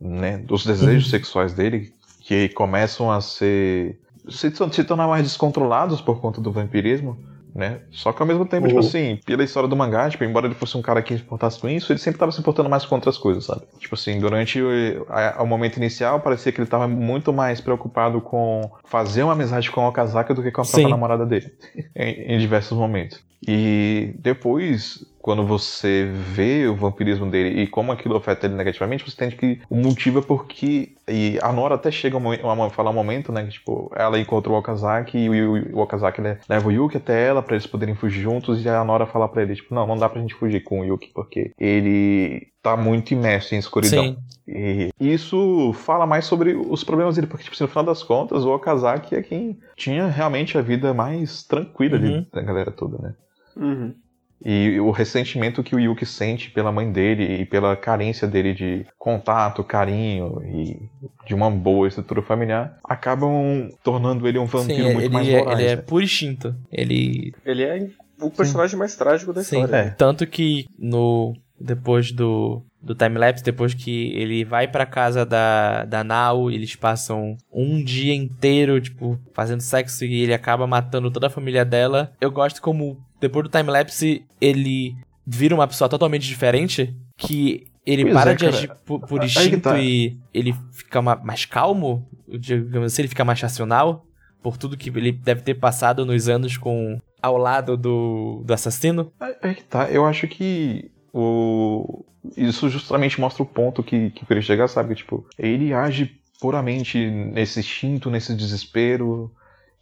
né? Dos desejos Uhum. sexuais dele, que começam a ser. se, se tornar mais descontrolados por conta do vampirismo. Né? Só que ao mesmo tempo, tipo Uhum. assim, pela história do mangá, tipo, embora ele fosse um cara que se importasse com isso, ele sempre tava se importando mais com outras coisas, sabe? Tipo assim, durante o, a- o momento inicial, parecia que ele tava muito mais preocupado com fazer uma amizade com o Okazaki do que com a própria Sim. namorada dele, em, em diversos momentos. E depois, quando você vê o vampirismo dele e como aquilo afeta ele negativamente, você entende que o motivo é porque. E a Nora até chega a falar um momento, né? Que tipo, ela encontra o Okazaki e o, o Okazaki né, leva o Yuki até ela pra eles poderem fugir juntos. E a Nora fala pra ele, tipo, não, não dá pra gente fugir com o Yuki, porque ele tá muito imerso em escuridão. Sim. E isso fala mais sobre os problemas dele, porque, tipo, no final das contas, o Okazaki é quem tinha realmente a vida mais tranquila ali Uhum. da galera toda, né? Uhum. E o ressentimento que o Yuki sente pela mãe dele e pela carência dele de contato, carinho e de uma boa estrutura familiar acabam tornando ele um vampiro Sim, muito ele, mais é, voraz. ele é né? por instinto. Ele. Ele é o personagem mais trágico da Sim. história. É. Tanto que no. Depois do. Do timelapse, depois que ele vai pra casa da, da Nao, eles passam um dia inteiro, tipo, fazendo sexo e ele acaba matando toda a família dela. Eu gosto como, depois do timelapse, ele vira uma pessoa totalmente diferente, que ele Pois para é, de agir por, por instinto tá. e ele fica ma- mais calmo, digamos assim, ele fica mais racional por tudo que ele deve ter passado nos anos com ao lado do, do assassino. Aí aí que tá, eu acho que o... isso justamente mostra o ponto que, que eu queria chegar, sabe? Que, tipo, ele age puramente nesse instinto, nesse desespero,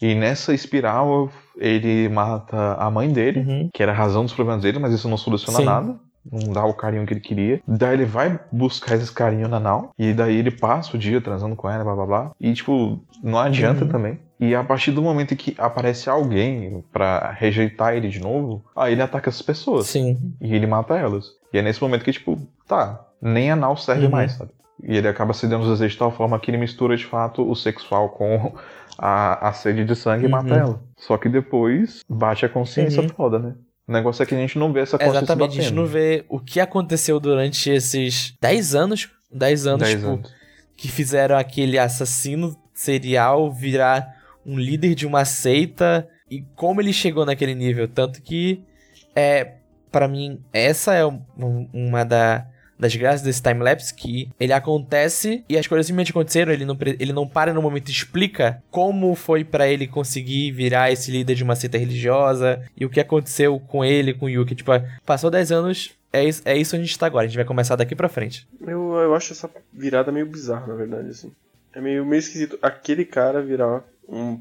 e nessa espiral ele mata a mãe dele, Uhum. que era a razão dos problemas dele, mas isso não soluciona Sim. nada. Não dá o carinho que ele queria. Daí ele vai buscar esse carinho na Nau. E daí ele passa o dia transando com ela, blá blá blá. E, tipo, não adianta Uhum. também. E a partir do momento em que aparece alguém pra rejeitar ele de novo, aí ele ataca essas pessoas. Sim. E ele mata elas. E é nesse momento que, tipo, tá, nem a Nau serve Uhum. mais, sabe? E ele acaba cedendo os desejos de tal forma que ele mistura de fato o sexual com a, a sede de sangue e Uhum. mata ela. Só que depois bate a consciência Uhum. toda, né? O negócio é que a gente não vê essa consciência Exatamente, a gente batendo. não vê o que aconteceu durante esses 10 anos, 10 anos, 10 tipo, anos. que fizeram aquele assassino serial virar um líder de uma seita e como ele chegou naquele nível. Tanto que, é, para mim, essa é um- um- uma da- das graças desse timelapse, que ele acontece e as coisas simplesmente aconteceram, ele não, ele não para no momento e explica como foi pra ele conseguir virar esse líder de uma seita religiosa e o que aconteceu com ele, com o Yuki. Tipo, passou 10 anos, é isso, é isso onde a gente tá agora, a gente vai começar daqui pra frente. Eu, eu acho essa virada meio bizarra, na verdade, assim. É meio, meio esquisito aquele cara virar um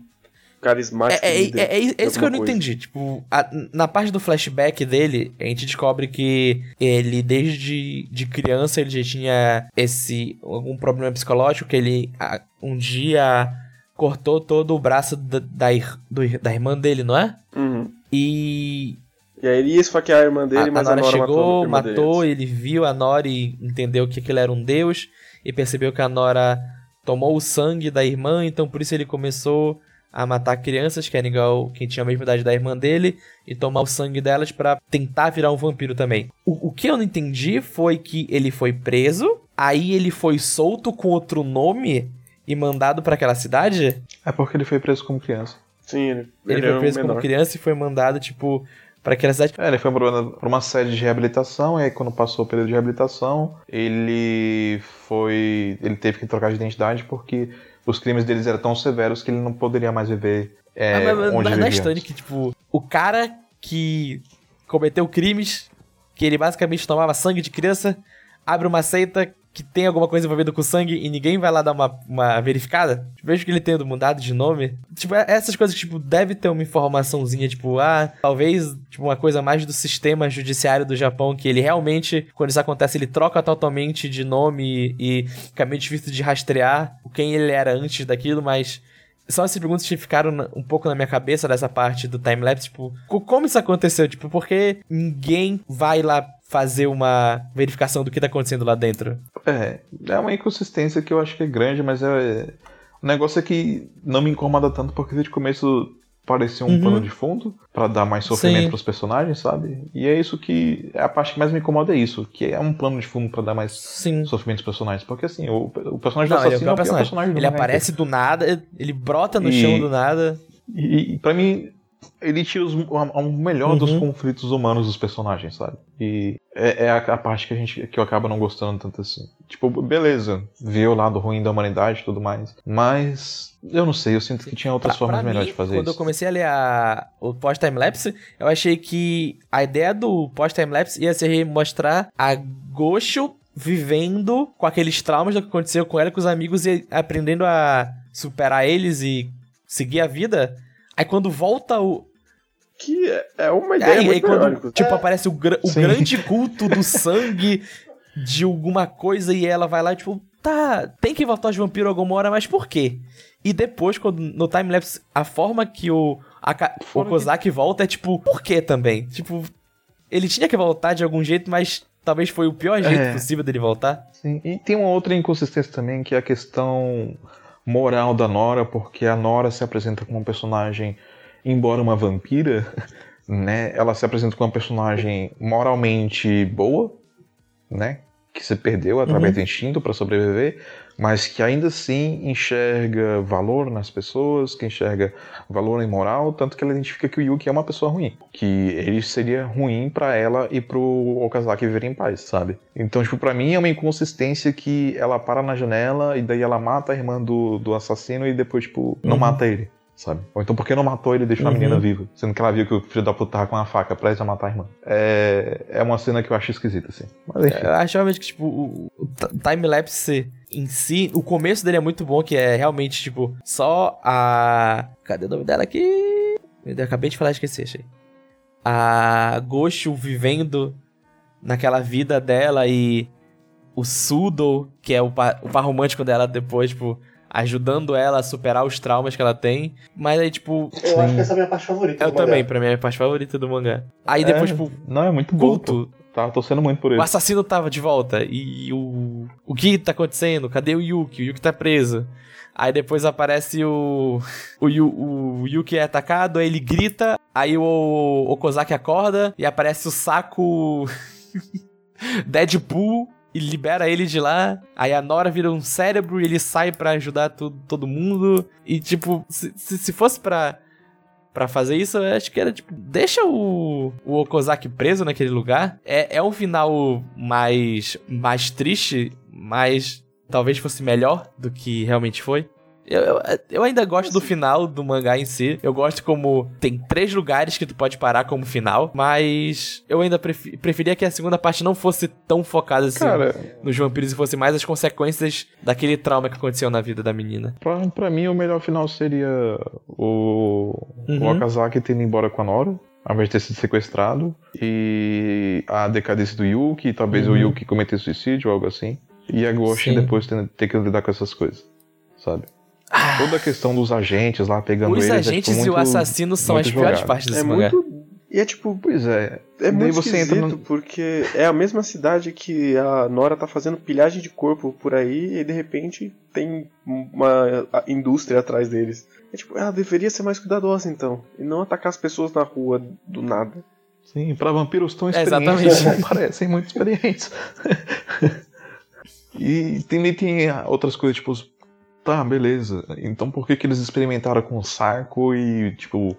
carismático É, é, líder é, é, é isso que eu não coisa. entendi. Tipo, a- na parte do flashback dele, a gente descobre que ele, desde de criança, ele já tinha esse algum problema psicológico, que ele a- um dia cortou todo o braço da, da, do da irmã dele, não é? Uhum. E E aí ele ia esfaquear a irmã dele, a, mas a a Nora Nora chegou, matou, matou, ele viu a Nora e entendeu que aquilo era um deus, e percebeu que a Nora tomou o sangue da irmã, então por isso ele começou a matar crianças, que era igual quem tinha a mesma idade da irmã dele, e tomar o sangue delas pra tentar virar um vampiro também. O, o que eu não entendi foi que ele foi preso, aí ele foi solto com outro nome e mandado pra aquela cidade. É porque ele foi preso como criança. Sim, ele, Ele, era foi um preso menor. como criança e foi mandado, tipo, pra aquela cidade. É, ele foi pra uma- pra uma sede de reabilitação, e aí quando passou o período de reabilitação, ele foi. ele teve que trocar de identidade porque os crimes deles eram tão severos que ele não poderia mais viver é, Ah, mas- onde não é antes. que, tipo, o cara que cometeu crimes, que ele basicamente tomava sangue de criança, abre uma seita que tem alguma coisa envolvida com sangue e ninguém vai lá dar uma, uma verificada. Vejo que ele tendo mudado de nome. Tipo, é- essas coisas, tipo, deve ter uma informaçãozinha, tipo, ah, talvez, tipo, uma coisa mais do sistema judiciário do Japão, que ele realmente, quando isso acontece, ele troca totalmente de nome e, e fica meio difícil de rastrear quem ele era antes daquilo, mas são essas perguntas que ficaram um pouco na minha cabeça dessa parte do timelapse, tipo, co- como isso aconteceu? Tipo, por que ninguém vai lá fazer uma verificação do que tá acontecendo lá dentro? É, é uma inconsistência que eu acho que é grande, mas é. O negócio é que não me incomoda tanto porque de começo parecia um Uhum. pano de fundo pra dar mais sofrimento pros personagens, sabe? E é isso que. A parte que mais me incomoda é isso, que é um plano de fundo pra dar mais Sim. sofrimento pros personagens. Porque assim, o, o personagem Não, do ele é o assassino é o pior personagem. personagem do Ele mangá aparece do nada, ele brota no E- chão do nada. E, e pra mim, ele tira os- o, o melhor dos Uhum. conflitos humanos dos personagens, sabe? E é, é a, a parte que, a gente, que eu acabo não gostando tanto assim. Tipo, beleza, ver o lado ruim da humanidade e tudo mais. Mas, eu não sei, eu sinto que tinha outras Pra- formas pra melhores mim, de fazer quando isso. eu comecei a ler a, o pós-timelapse, eu achei que a ideia do pós-timelapse ia ser mostrar a Gosho vivendo com aqueles traumas do que aconteceu com ela e com os amigos e aprendendo a superar eles e seguir a vida. Aí quando volta o. Que é- é uma ideia Aí, aí muito quando, melhor, inclusive. tipo, aparece o, gra- o Sim. grande culto do sangue de alguma coisa e ela vai lá e, tipo, tá, tem que voltar os vampiros alguma hora, mas por quê? E depois, quando no timelapse, a forma que o, a, o Fora que- Kozak volta é tipo, por quê também? Tipo, ele tinha que voltar de algum jeito, mas talvez foi o pior jeito É. possível dele voltar. Sim, e tem uma outra inconsistência também, que é a questão moral da Nora, porque a Nora se apresenta como um personagem, embora uma vampira, né? Ela se apresenta como uma personagem moralmente boa, né? que se perdeu através Uhum. do instinto para sobreviver, mas que ainda assim enxerga valor nas pessoas, que enxerga valor em moral, tanto que ela identifica que o Yuki é uma pessoa ruim, que ele seria ruim para ela e pro Okazaki viverem em paz, sabe? Então, tipo, para mim é uma inconsistência que ela para na janela e daí ela mata a irmã do, do assassino e depois, tipo, não Uhum. mata ele. Sabe? Ou então, por que não matou ele e deixou a Uhum. menina viva? Sendo que ela viu que o filho da puta tava com uma faca prestes a matar a irmã. É, é uma cena que eu acho esquisita, assim. Mas enfim. Eu acho realmente que, tipo, o, o time-lapse em si, o começo dele é muito bom, que é realmente, tipo, só a. Cadê o nome dela aqui? Meu Deus, acabei de falar, esqueci, achei. A Gosho vivendo naquela vida dela e o Sudo, que é o par, o par romântico dela depois, tipo, ajudando ela a superar os traumas que ela tem. Mas aí, tipo, Eu acho que essa é a minha parte favorita. eu do mangá. também, pra mim é a parte favorita do mangá. Aí depois, É, tipo, Não, é muito bom. culto, Tava torcendo muito por ele. o assassino tava de volta e o. O que tá acontecendo? Cadê o Yuki? O Yuki tá preso. Aí depois aparece o. O, Yu, o Yuki é atacado, aí ele grita, aí o Okozaki acorda e aparece o saco. Deadpool e libera ele de lá. Aí a Nora vira um cérebro e ele sai pra ajudar tu, todo mundo. E tipo, se, se fosse pra. Pra fazer isso, eu acho que era tipo, deixa o, o Okozaki preso naquele lugar. É, é um final mais, mais triste, mas talvez fosse melhor do que realmente foi. Eu, eu, ainda gosto do final do mangá em si. Eu gosto como tem três lugares que tu pode parar como final, mas eu ainda preferia que a segunda parte não fosse tão focada assim Cara, nos vampiros e fosse mais as consequências daquele trauma que aconteceu na vida da menina. pra, pra mim o melhor final seria o, Uhum. o Okazaki tendo embora com a Nora, ao invés de ter sido sequestrado. E a decadência do Yuki, talvez o Uhum. Yuki cometer suicídio ou algo assim. E a Ghost Sim. depois tendo, ter que lidar com essas coisas, sabe? Toda a questão dos agentes lá pegando Os eles. é, agentes tipo, e o muito- assassino são as muito piores jogado. partes desse É mangá. muito. E é tipo. Pois é. É muito você esquisito, entra no- porque é a mesma cidade que a Nora tá fazendo pilhagem de corpo por aí e de repente tem uma indústria atrás deles. É tipo, ela deveria ser mais cuidadosa então, e não atacar as pessoas na rua do nada. Sim, pra vampiros tão É, experientes, exatamente. não parecem muito experientes. e também tem outras coisas, tipo, tá, beleza. Então por que que eles experimentaram com o saco e, tipo,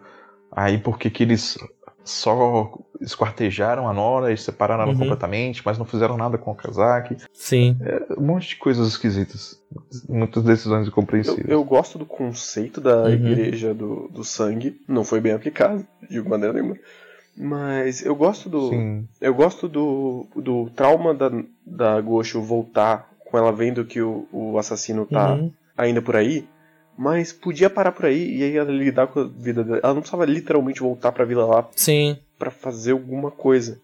aí por que que eles só esquartejaram a Nora e separaram ela Uhum. completamente, mas não fizeram nada com o Kazaki? Sim. Um monte de coisas esquisitas. Muitas decisões Eu, incompreensíveis. eu gosto do conceito da Uhum. igreja do, do sangue, não foi bem aplicado, de maneira nenhuma. Mas eu gosto do. Sim. Eu gosto do, do trauma da, da Gosho voltar com ela vendo que o, o assassino tá Uhum. Ainda por aí, mas podia parar por aí e aí ela lidar com a vida dela. Ela não precisava literalmente voltar pra vila lá Sim. pra fazer alguma coisa.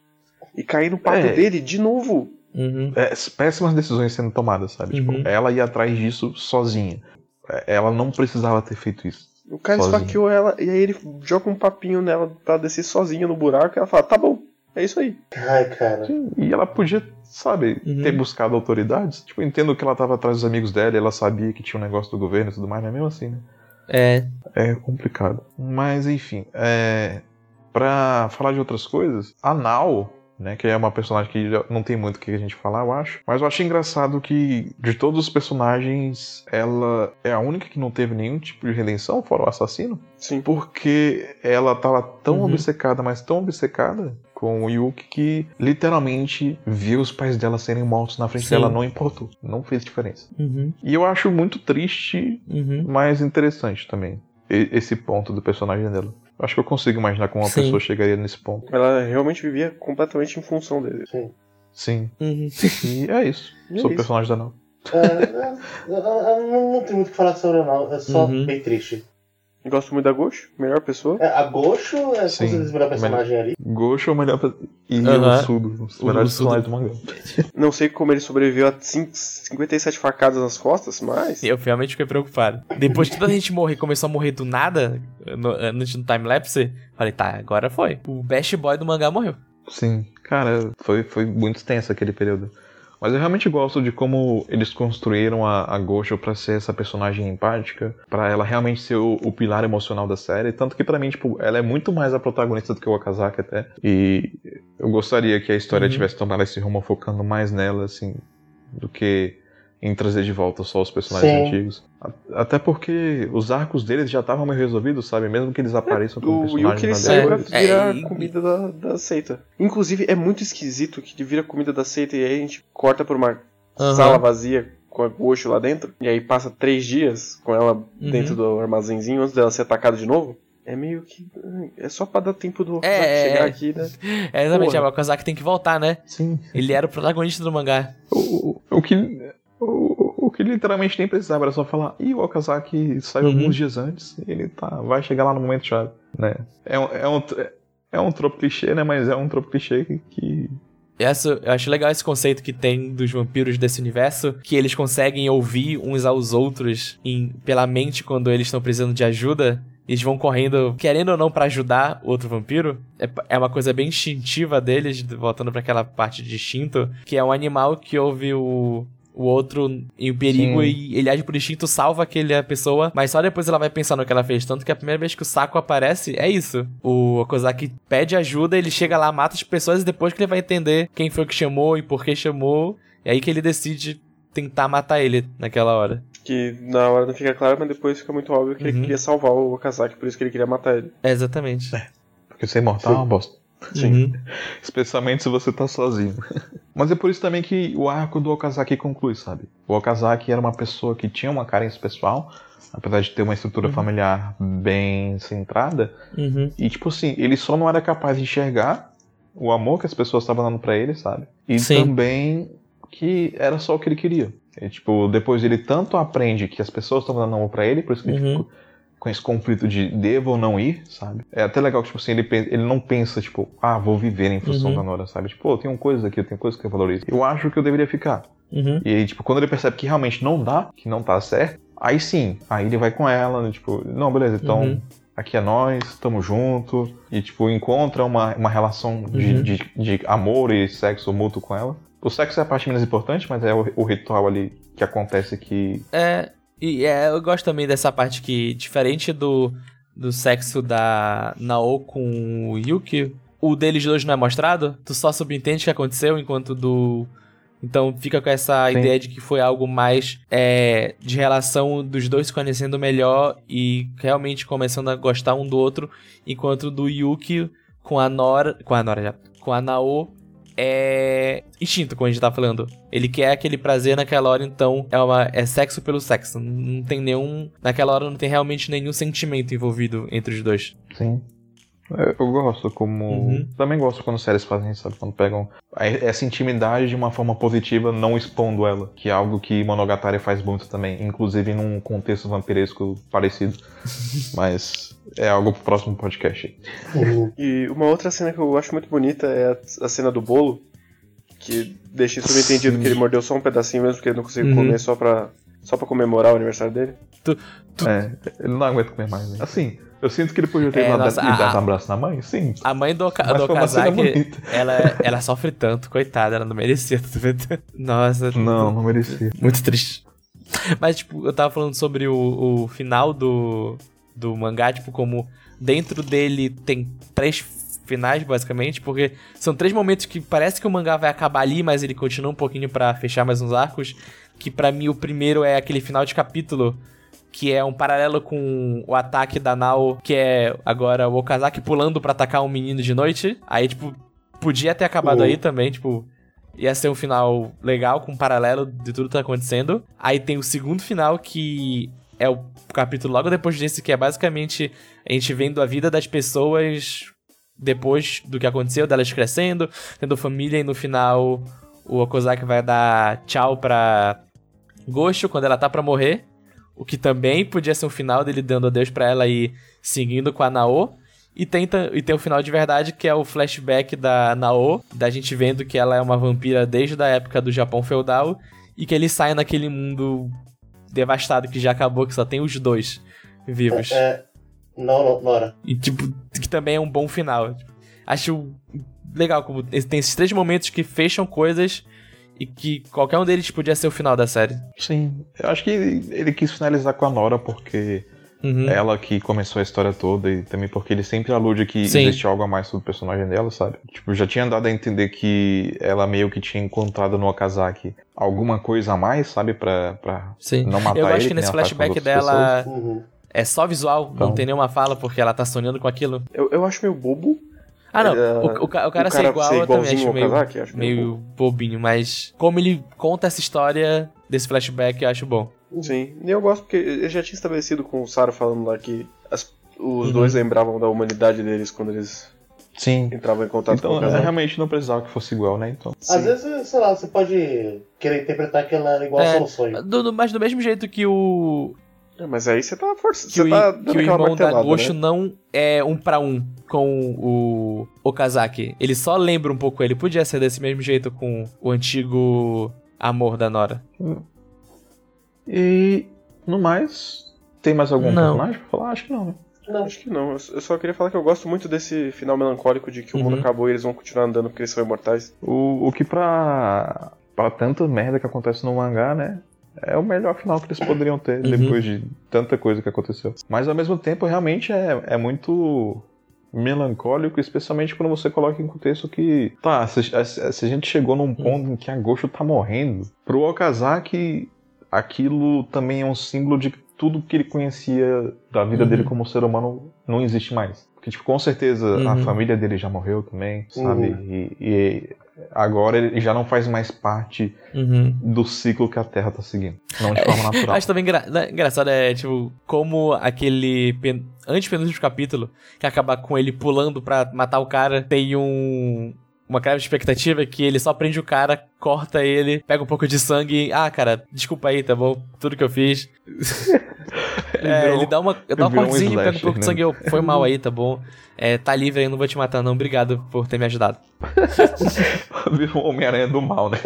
E cair no papo É. dele de novo. Uhum. É, péssimas decisões sendo tomadas, sabe? Uhum. Tipo, ela ia atrás disso sozinha. É, Ela não precisava ter feito isso. O cara Sozinho. esfaqueou ela e aí ele joga um papinho nela pra descer sozinha no buraco e ela fala, tá bom, é isso aí. Ai, cara. E ela podia, sabe, Uhum. ter buscado autoridades. Tipo, eu entendo que ela tava atrás dos amigos dela e ela sabia que tinha um negócio do governo e tudo mais, mas mesmo assim, né? É. É complicado. Mas enfim, é... pra falar de outras coisas, a Nao, né, que é uma personagem que não tem muito o que a gente falar, eu acho. Mas eu acho engraçado que, de todos os personagens, ela é a única que não teve nenhum tipo de redenção, fora o assassino. Sim. Porque ela tava tão Uhum. obcecada, mas tão obcecada com o Yuki que literalmente viu os pais dela serem mortos na frente Sim. dela, não importou. Não fez diferença. Uhum. E eu acho muito triste Uhum. mas interessante também. Esse ponto do personagem dela. Acho que eu consigo imaginar como uma Sim. pessoa chegaria nesse ponto. Ela realmente vivia completamente em função dele. Sim. Uhum. E é isso. E é sobre o isso. personagem da Nau. É, é, eu- eu não, não tem muito o que falar sobre ela, não. É só Uhum. bem triste. Gosto muito da Gosho, melhor pessoa. É, a Gosho é Sim, o melhor personagem ali. Gosho é o melhor. E Aham. o Sudo. Os O melhores personagens do mangá. Não sei como ele sobreviveu a cin- 57 facadas nas costas, mas. Eu realmente fiquei preocupado. Depois que toda a gente morrer, começou a morrer do nada, no, antes do timelapse, falei, tá, agora foi. O best boy do mangá morreu. Sim. Cara, foi, foi muito tenso aquele período. Mas eu realmente gosto de como eles construíram a, a Gosho pra ser essa personagem empática, pra ela realmente ser o, o pilar emocional da série. Tanto que pra mim, tipo, ela é muito mais a protagonista do que o Okazaki até. E eu gostaria que a história Uhum. tivesse tomado esse rumo focando mais nela, assim, do que em trazer de volta só os personagens Sim. antigos. Até porque os arcos deles já estavam meio resolvidos, sabe? Mesmo que eles apareçam como O Yuki personagens ele na saiu pra. É, virar e- comida da, da seita. Inclusive, é muito esquisito que ele vira comida da seita e aí a gente corta por uma sala vazia com a Gosho lá dentro. E aí passa três dias com ela Uhum. dentro do armazenzinho antes dela ser atacada de novo. É meio que. É só pra dar tempo do É, Okazaki é, chegar é. aqui, né? É, exatamente, Porra. é, o Okazaki tem que voltar, né? Sim. Ele era o protagonista do mangá. O, o, o que. O, o que literalmente nem precisava era só falar, e o Okazaki saiu Uhum. alguns dias antes, ele tá, vai chegar lá no momento chave, né? É, um- é, um, é um tropo clichê, né? Mas é um tropo clichê que, que Essa, eu acho legal esse conceito que tem dos vampiros desse universo, que eles conseguem ouvir uns aos outros em- pela mente quando eles estão precisando de ajuda. Eles vão correndo, querendo ou não, pra ajudar outro vampiro. É, é uma coisa bem instintiva deles, voltando pra aquela parte de instinto, que é um animal que ouve o, o outro em perigo Sim. e ele age por instinto, salva aquela pessoa, mas só depois ela vai pensar no que ela fez. Tanto que a primeira vez que o saco aparece, é isso. O Okozaki pede ajuda, ele chega lá, mata as pessoas e depois que ele vai entender quem foi que chamou e por que chamou, é aí que ele decide tentar matar ele naquela hora. Que na hora não fica claro, mas depois fica muito óbvio que ele Uhum. queria salvar o Okazaki, por isso que ele queria matar ele. É, exatamente. Porque ser imortal é uma bosta. Sim. Uhum. Especialmente se você tá sozinho. Mas é por isso também que o arco do Okazaki conclui, sabe? O Okazaki era uma pessoa que tinha uma carência pessoal, apesar de ter uma estrutura Uhum. familiar bem centrada. Uhum. E, tipo assim, ele só não era capaz de enxergar o amor que as pessoas estavam dando pra ele, sabe? E Sim. também que era só o que ele queria. E, tipo, depois ele tanto aprende que as pessoas estavam dando amor pra ele, por isso que ele Uhum. ficou com esse conflito de devo ou não ir, sabe? É até legal que, tipo assim, ele, ele não pensa, tipo, ah, vou viver em função Uhum. da Nora, sabe? Tipo, pô, eu tenho coisas aqui, eu tenho coisas que eu valorizo. Eu acho que eu deveria ficar. Uhum. E aí, tipo, quando ele percebe que realmente não dá, que não tá certo, aí sim, aí ele vai com ela, né, tipo, não, beleza, então Uhum. aqui é nós, tamo junto, e tipo, encontra uma, uma relação de, Uhum. de, de amor e sexo mútuo com ela. O sexo é a parte menos importante, mas é o, o ritual ali que acontece que. É, e é, eu gosto também dessa parte que, diferente do, do sexo da Nao com o Yuki, o deles dois não é mostrado, tu só subentende o que aconteceu, enquanto do. Então fica com essa Sim. ideia de que foi algo mais é, de relação dos dois se conhecendo melhor e realmente começando a gostar um do outro, enquanto do Yuki com a Nora. Com a Nora já. Com a Nao é instinto, como a gente tá falando. Ele quer aquele prazer naquela hora, então é, uma, é sexo pelo sexo. Não tem nenhum. Naquela hora não tem realmente nenhum sentimento envolvido entre os dois. Sim. Eu gosto como. Uhum. Também gosto quando séries fazem isso, sabe? Quando pegam essa intimidade de uma forma positiva, não expondo ela. Que é algo que Monogatari faz muito também. Inclusive num contexto vampiresco parecido. Mas é algo pro próximo podcast. Uhum. E uma outra cena que eu acho muito bonita é a, a cena do bolo, que deixa isso subentendido que ele mordeu só um pedacinho mesmo, porque ele não conseguiu Uhum. comer só pra, só pra comemorar o aniversário dele. Tu- É, ele não aguenta comer mais. Né? Assim, eu sinto que ele podia ter É, dado, nossa, a- dado a- um abraço na mãe, sim. A mãe do, Oka- Mas do foi uma cena Okazaki, bonita. ela, ela sofre tanto, coitada, ela não merecia tudo. Nossa, Não, não merecia. muito triste. Mas, tipo, eu tava falando sobre o, o final do, do mangá, tipo, como dentro dele tem três finais, basicamente, porque são três momentos que parece que o mangá vai acabar ali, mas ele continua um pouquinho pra fechar mais uns arcos. Que pra mim o primeiro é aquele final de capítulo. Que é um paralelo com o ataque da Nao, que é agora o Okazaki pulando pra atacar um menino de noite. Aí, tipo, podia ter acabado aí também, tipo, ia ser um final legal, com um paralelo de tudo que tá acontecendo. Aí tem o segundo final, que é o capítulo logo depois desse, que é basicamente a gente vendo a vida das pessoas depois do que aconteceu, delas crescendo, tendo família, e no final o Okazaki vai dar tchau pra Gosho quando ela tá pra morrer. O que também podia ser um final dele dando adeus pra ela e seguindo com a Nao. E tem, ta- e tem o final de verdade, que é o flashback da Nao, da gente vendo que ela é uma vampira desde a época do Japão feudal, e que ele sai naquele mundo devastado que já acabou, que só tem os dois vivos. É, não, não, Nora. E, tipo, que também é um bom final. Acho legal como tem esses três momentos que fecham coisas e que qualquer um deles podia ser o final da série. Sim, eu acho que ele, ele quis finalizar com a Nora porque Uhum. ela que começou a história toda e também porque ele sempre alude que Sim. existe algo a mais sobre o personagem dela, sabe? Tipo, já tinha dado a entender que ela meio que tinha encontrado no Okazaki alguma coisa a mais, sabe? Pra, pra Sim. não matar Eu ele. acho que nem nesse flashback dela Uhum. é só visual, não Então. tem nenhuma fala porque ela tá sonhando com aquilo. Eu, eu acho meio bobo. Ah, não. É, o, o o cara o ser cara igual ser eu também acho meio, Kazaki, acho meio meio bobinho, mas como ele conta essa história desse flashback, eu acho bom. Sim. E eu gosto porque eu já tinha estabelecido com o Saro falando lá que as- os Uhum. dois lembravam da humanidade deles quando eles Sim. entravam em contato com Então, o casal. realmente não precisava que fosse igual, né? Então. Às vezes, sei lá, você pode querer interpretar que ela era igual É. ao seu sonho. Do- do- mas do mesmo jeito que o É, mas aí você tá forçando. que o, Você tá que o irmão da Gosho né? não é um pra um com o Okazaki. Ele só lembra um pouco ele. Podia ser desse mesmo jeito com o antigo amor da Nora. E no mais, tem mais algum Não. personagem pra falar? Acho que não, né? Não. Acho que não. Eu só queria falar que eu gosto muito desse final melancólico de que o mundo Uhum. acabou e eles vão continuar andando porque eles são imortais. O, o que pra, pra tanta merda que acontece no mangá, né? É o melhor final que eles poderiam ter Uhum. depois de tanta coisa que aconteceu. Mas ao mesmo tempo, realmente é, é muito melancólico, especialmente quando você coloca em contexto que. Tá, se, se- se a gente chegou num ponto em que a Gosho tá morrendo, pro Okazaki aquilo também é um símbolo de que tudo que ele conhecia da vida Uhum. dele como ser humano não existe mais. Porque, tipo, com certeza a Uhum. família dele já morreu também, sabe? Uhum. E, e agora ele já não faz mais parte Uhum. do ciclo que a Terra tá seguindo. Não de forma natural. Acho também engra né, engraçado é, tipo, como aquele pen antepenúltimo capítulo, que acaba com ele pulando pra matar o cara, tem um. Uma clara expectativa que ele só prende o cara, corta ele, pega um pouco de sangue e. Ah, cara, desculpa aí, tá bom? Tudo que eu fiz. é, virou- ele dá uma, dá uma virou um cortezinha, pega um pouco de né? sangue. Eu, foi mal aí, tá bom? É, tá livre aí, não vou te matar, não. Obrigado por ter me ajudado. Virou o Homem-Aranha do mal, né?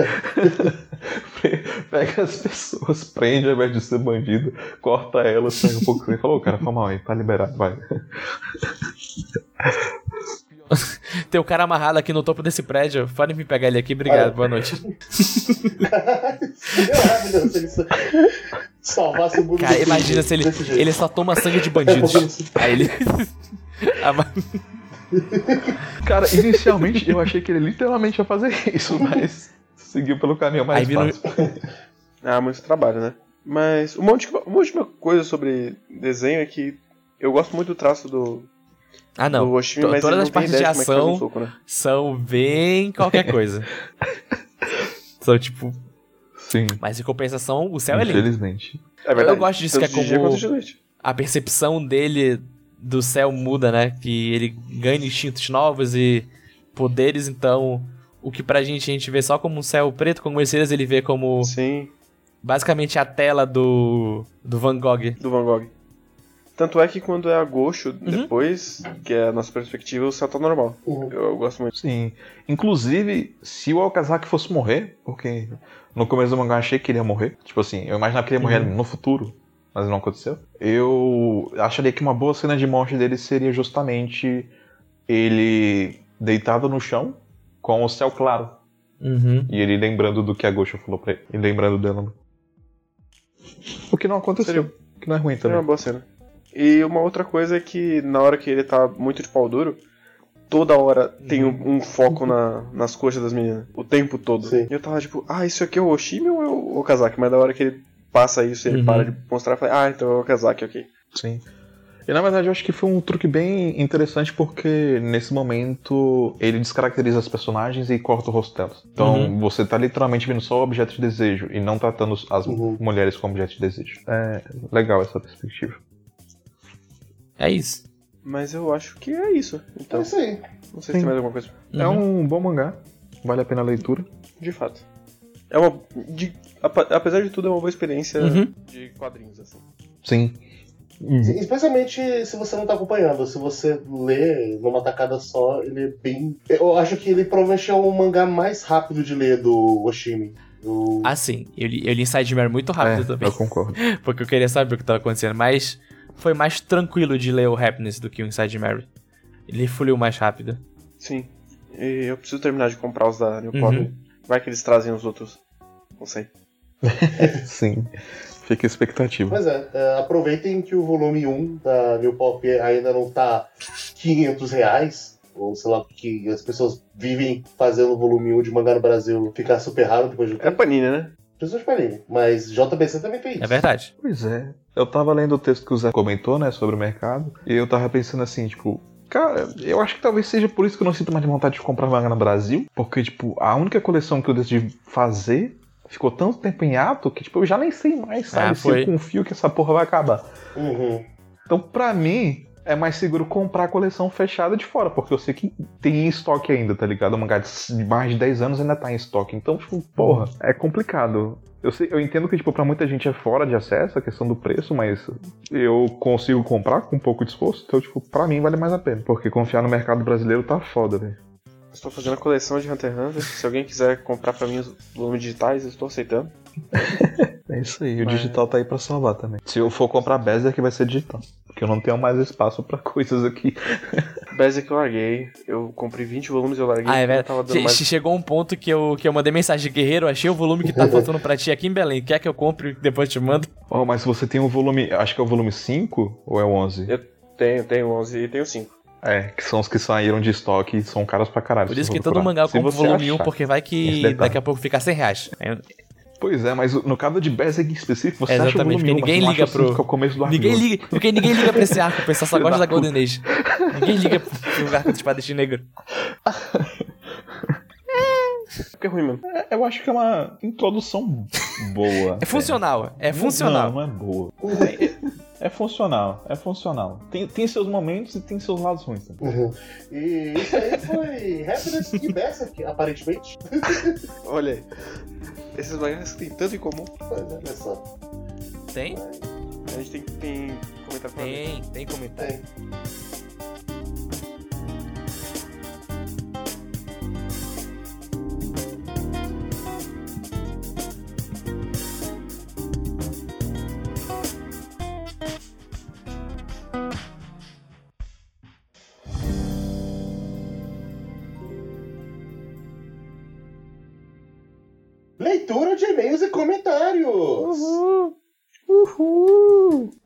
Pega as pessoas, prende ao invés de ser bandido, corta elas, pega um pouco e falou, cara, foi mal aí, tá liberado, vai. Tem o cara amarrado aqui no topo desse prédio. Podem me pegar ele aqui, obrigado, Olha. boa noite. Seria maravilhoso se ele sa- salvasse o mundo. Cara, imagina jeito, se ele, ele só toma sangue de bandidos. Aí ele. Cara, inicialmente eu achei que ele literalmente ia fazer isso, mas seguiu pelo caminho mais Aí vira- fácil. Ah, muito trabalho, né? Mas uma última, uma última coisa sobre desenho é que eu gosto muito do traço do, ah, não. do Oshimi, todas as partes de como é um ação soco, né? são bem qualquer coisa. são tipo. Sim, Mas em compensação, o céu é lindo. infelizmente. É verdade. Eu gosto disso, tanto que é como-. A percepção dele do céu muda, né? Que ele ganha instintos novos e poderes, então. O que pra gente a gente vê só como um céu preto, como esse ele vê como Sim, basicamente a tela do, do Van Gogh. do Van Gogh. Tanto é que quando é a Gosho, Uhum. depois, que é a nossa perspectiva, o céu tá normal. Uhum. Eu, eu gosto muito. Sim. Inclusive, se o Okazaki fosse morrer, porque no começo do mangá eu achei que ele ia morrer. Tipo assim, eu imaginava que ele ia morrer Uhum. no futuro, mas não aconteceu. Eu acharia que uma boa cena de morte dele seria justamente ele deitado no chão com o céu claro. Uhum. E ele lembrando do que a Gosha falou pra ele. E lembrando dela. O que não aconteceu. Seria- O que não é ruim É também. uma boa cena. E uma outra coisa é que na hora que ele tá muito de pau duro, toda hora tem um, um foco na- nas coxas das meninas. O tempo todo. Sim. E eu tava tipo, ah, isso aqui é o Oshimi ou é o Okazaki? Mas da hora que ele passa isso e ele Uhum. para de mostrar, eu falei, ah, então é o Okazaki, ok. Sim. E na verdade eu acho que foi um truque bem interessante porque nesse momento ele descaracteriza as personagens e corta o rosto delas. Então Uhum. você tá literalmente vendo só o objeto de desejo e não tratando as Uhum. mulheres como objeto de desejo. É legal essa perspectiva. É isso. Mas eu acho que é isso. É Então, isso aí. não sei se tem mais alguma coisa. É Uhum. um bom mangá, vale a pena a leitura. De fato. É uma. de- apa- apesar de tudo, é uma boa experiência Uhum. de quadrinhos, assim. Sim. Sim, Especialmente se você não tá acompanhando. Se você lê numa tacada só, ele é bem. Eu acho que ele provavelmente é o mangá mais rápido de ler do Oshimi. Do... Ah, sim. Eu li, eu li Inside Mary muito rápido É, também. eu concordo. Porque eu queria saber o que tava acontecendo. Mas foi mais tranquilo de ler o Happiness do que o Inside Mary. Ele fluiu mais rápido. Sim. E eu preciso terminar de comprar os da New Uhum. Vai que eles trazem os outros. Não sei. Sim. Fica a expectativa. Mas é, é, aproveitem que o volume 1 da New Pop ainda não tá 500 reais. Ou sei lá, que as pessoas vivem fazendo o volume 1 de mangá no Brasil ficar super raro depois do É tempo. Panini, né? Pessoas Panini. Mas JBC também fez isso. É verdade. Pois é. Eu tava lendo o texto que o Zé comentou, né, sobre o mercado, e eu tava pensando assim, tipo, cara, eu acho que talvez seja por isso que eu não sinto mais vontade de comprar manga no Brasil, porque, tipo, a única coleção que eu decidi fazer ficou tanto tempo em ato que, tipo, eu já nem sei mais, sabe? Ah, Se eu confio que essa porra vai acabar. Uhum. Então, pra mim, é mais seguro comprar a coleção fechada de fora, porque eu sei que tem em estoque ainda, tá ligado? O mangá de mais de 10 anos ainda tá em estoque. Então, tipo, porra, é complicado. Eu, sei, eu entendo que, tipo, pra muita gente é fora de acesso a questão do preço, mas eu consigo comprar com um pouco de esforço, então, tipo, pra mim vale mais a pena. Porque confiar no mercado brasileiro tá foda, velho. Estou fazendo a coleção de Hunter x Hunter. Se alguém quiser comprar pra mim os volumes digitais, eu estou aceitando. É isso aí, o Mas- digital tá aí pra salvar também. Se eu for comprar Berserk, vai ser digital. Porque eu não tenho mais espaço pra coisas aqui. Berserk eu larguei. Eu comprei 20 volumes e eu larguei. Ah, é verdade. mais... Che- Chegou um ponto que eu, que eu mandei mensagem, Guerreiro, achei o volume que tá faltando pra ti aqui em Belém. Quer que eu compre e depois te mando? Oh, mas se você tem o volume, acho que é o volume 5 ou é o 11? Eu tenho, tenho 11 e tenho 5. É, que são os que saíram de estoque e são caros pra caralho. Por isso que todo procurar. mangá eu compro volume 1, achar. porque vai que daqui a pouco fica 100 reais. Pois é, mas no caso de Berserk em específico, você É, acha o exatamente, volume 1, porque ninguém liga acha, assim, pro- que é o começo do arco Ninguém liga, porque ninguém liga pra esse arco, o pessoal só gosta da da Golden Age. Ninguém liga pro arco do espadachim negro. Porque é ruim mesmo. É, Eu acho que é uma introdução boa. É funcional, é funcional. Não, não é boa. É, funcional, é funcional. Tem, tem seus momentos e tem seus lados ruins. também. Uhum. E isso aí foi Happiness e Berserk, aparentemente. Olha aí. Esses mangás têm tanto em comum. É, olha só. Tem? A gente tem, tem comentário pra. Tem, tem comentário. Tem. Leitura de e-mails e comentários.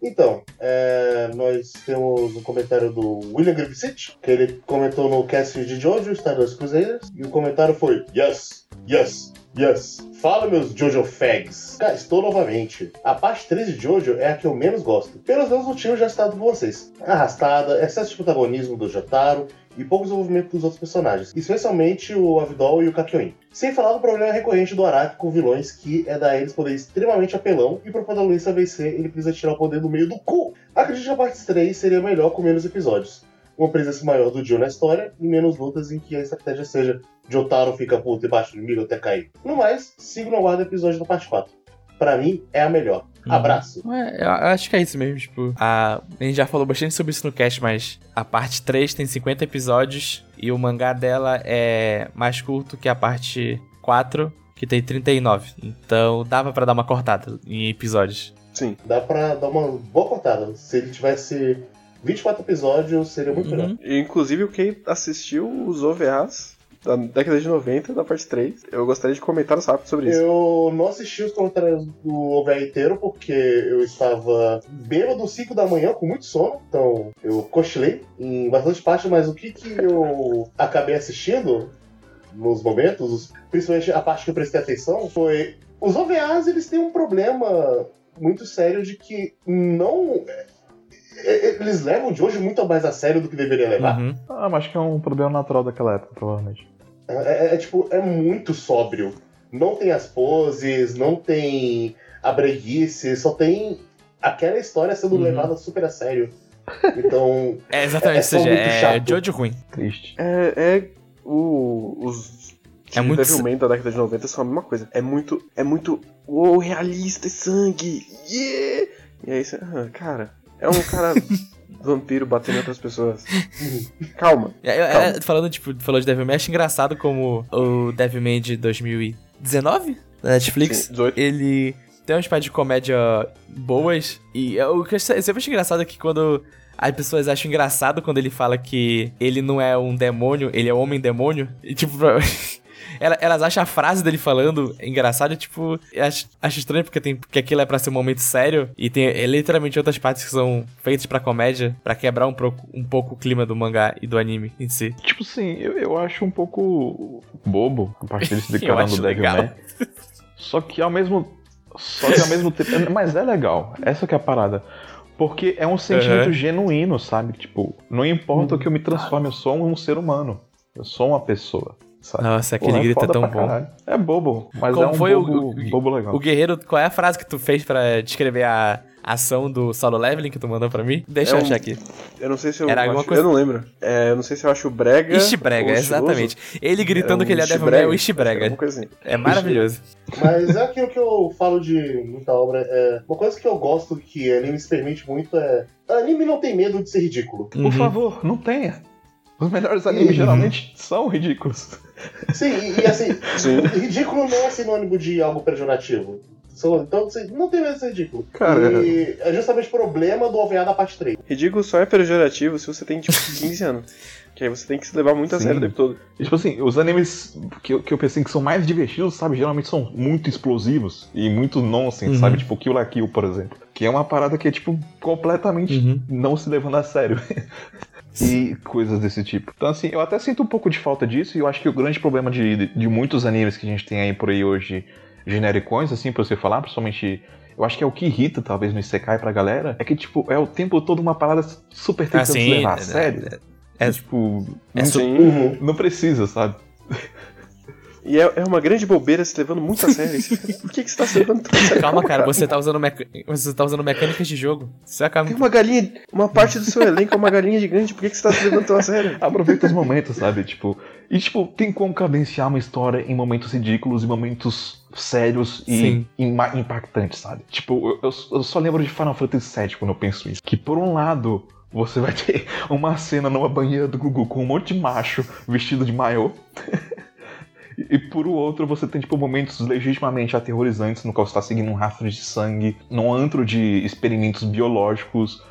Então, é, nós temos um comentário do William Griffith, que ele comentou no cast de Jojo, Stardust Crusaders, e o comentário foi Yes, yes, yes. Fala, meus Jojo Fags. Cara, estou novamente. A parte 3 de Jojo é a que eu menos gosto. Pelos meus motivos já citado por vocês. Arrastada, excesso de protagonismo do Jotaro e pouco desenvolvimento dos outros personagens, especialmente o Avidol e o Kakyoin. Sem falar do problema recorrente do Araki com vilões, que é dar eles poder extremamente apelão, e pro protagonista vencer, ele precisa tirar o poder do meio do cu. Acredito que a parte 3 seria melhor com menos episódios. Uma presença maior do Dio na história e menos lutas em que a estratégia seja Jotaro fica puto e bate no inimigo até cair. No mais, sigo no aguardo episódio da parte 4. Pra mim, é a melhor. Uhum. Abraço. É, eu acho que é isso mesmo, tipo, a, a gente já falou bastante sobre isso no cast, mas a parte 3 tem 50 episódios e o mangá dela é mais curto que a parte 4, que tem 39. Então dava pra dar uma cortada em episódios. Sim. Dá pra dar uma boa cortada. Se ele tivesse 24 episódios, seria muito melhor. Uhum. E, inclusive, quem assistiu os OVAs da década de 90, da parte 3, eu gostaria de comentários rápidos sobre isso. Eu não assisti os comentários do OVA inteiro porque eu estava bêbado 5 da manhã com muito sono, então eu cochilei em bastante parte, mas o que, que eu acabei assistindo nos momentos, principalmente a parte que eu prestei atenção, foi os OVAs eles têm um problema muito sério de que não eles levam de hoje muito mais a sério do que deveria levar. Uhum. Ah, mas acho que é um problema natural daquela época, provavelmente. É, é- é, tipo, é muito sóbrio. Não tem as poses, não tem a breguice, só tem aquela história sendo Uhum. levada super a sério. Então, É exatamente, É ou seja, é chato. Jojo ruim. Triste. É, é o, os É de muito Devilman da década de 90 são a mesma coisa. É muito, é muito, uou, realista e sangue, yeah! E aí você, ah, cara, é um cara vampiro batendo em outras pessoas. Calma. É, é, Calma. é, falando, tipo, falou de Devilman, acho engraçado como o Devilman de 2019, da Netflix, Sim, 18. ele tem umas partes de comédia boas. E é, o que eu sempre acho engraçado é que quando as pessoas acham engraçado quando ele fala que ele não é um demônio, ele é um homem demônio. E tipo, pra- ela- elas acham a frase dele falando engraçada, tipo, eu acho, acho estranho porque, tem, porque aquilo é pra ser um momento sério e tem é, literalmente outras partes que são feitas pra comédia, pra quebrar um pouco, um pouco o clima do mangá e do anime em si. Tipo assim, eu, eu acho um pouco bobo a parte dele se declarando acho Devilman. legal. Só que ao mesmo. Só que ao mesmo tempo. Mas é legal. Essa que é a parada. Porque é um sentimento Uhum. genuíno, sabe? Tipo, não importa o que eu me transforme, eu sou um ser humano. Eu sou uma pessoa. Sabe? Nossa, aquele Porra, grito é foda tão bom. caralho. É bobo, mas Como é um foi o- bobo, o- bobo legal. O Guerreiro, qual é a frase que tu fez pra descrever a ação do solo leveling que tu mandou pra mim? Deixa É eu um- achar aqui. Eu não sei se eu. Era acho- alguma coisa- Eu não lembro. É, eu não sei se eu acho brega. Ishi Brega, exatamente. Ele gritando É um que ele é Devilman é o Brega, Ishi Brega. coisa assim. É maravilhoso. Mas é aquilo que eu falo de muita obra. É, uma coisa que eu gosto que anime se permite muito é. Anime não tem medo de ser ridículo. Por Uhum. favor, não tenha. Os melhores animes Uhum. geralmente são ridículos. Sim, e, e assim, Sim. ridículo não é sinônimo de algo pejorativo. Então, assim, não tem medo de ser ridículo. Cara, E é justamente o problema do OVA da parte 3. Ridículo só é pejorativo se você tem, tipo, 15 anos. Que aí você tem que se levar muito a Sim. sério o tempo todo. E, Tipo assim, os animes que eu, que eu pensei que são mais divertidos, sabe, geralmente são muito explosivos e muito nonsense, Uhum. sabe? Tipo Kill la Kill, por exemplo. Que é uma parada que é, tipo, completamente Uhum. não se levando a sério. E coisas desse tipo. Então, assim, eu até sinto um pouco de falta disso e eu acho que o grande problema de, de, de muitos animes que a gente tem aí por aí hoje, genericões, assim, pra você falar, principalmente. Eu acho que é o que irrita, talvez, no Isekai pra galera, é que, tipo, é o tempo todo uma parada super tentando se Assim, levar a é- sério. é- tipo, é não, su- Sim. Uhum. não precisa, sabe? E é, é uma grande bobeira se levando muito a sério. Por que, que você tá se levando tão a sério? Calma, cara, você tá usando meca- você tá usando mecânicas de jogo. Você acaba. Tem uma galinha. Uma parte do seu elenco é uma galinha gigante. Por que, que você tá se levando tão a sério? Aproveita os momentos, sabe? Tipo, e tipo, tem como cadenciar uma história em momentos ridículos e momentos sérios e impactantes, sabe? Tipo, eu, eu- eu só lembro de Final Fantasy VII quando eu penso isso. Que por um lado, você vai ter uma cena numa banheira do Gugu com um monte de macho vestido de maiô. E por o outro, você tem, tipo, momentos legitimamente aterrorizantes no qual você tá seguindo um rastro de sangue, num antro de experimentos biológicos,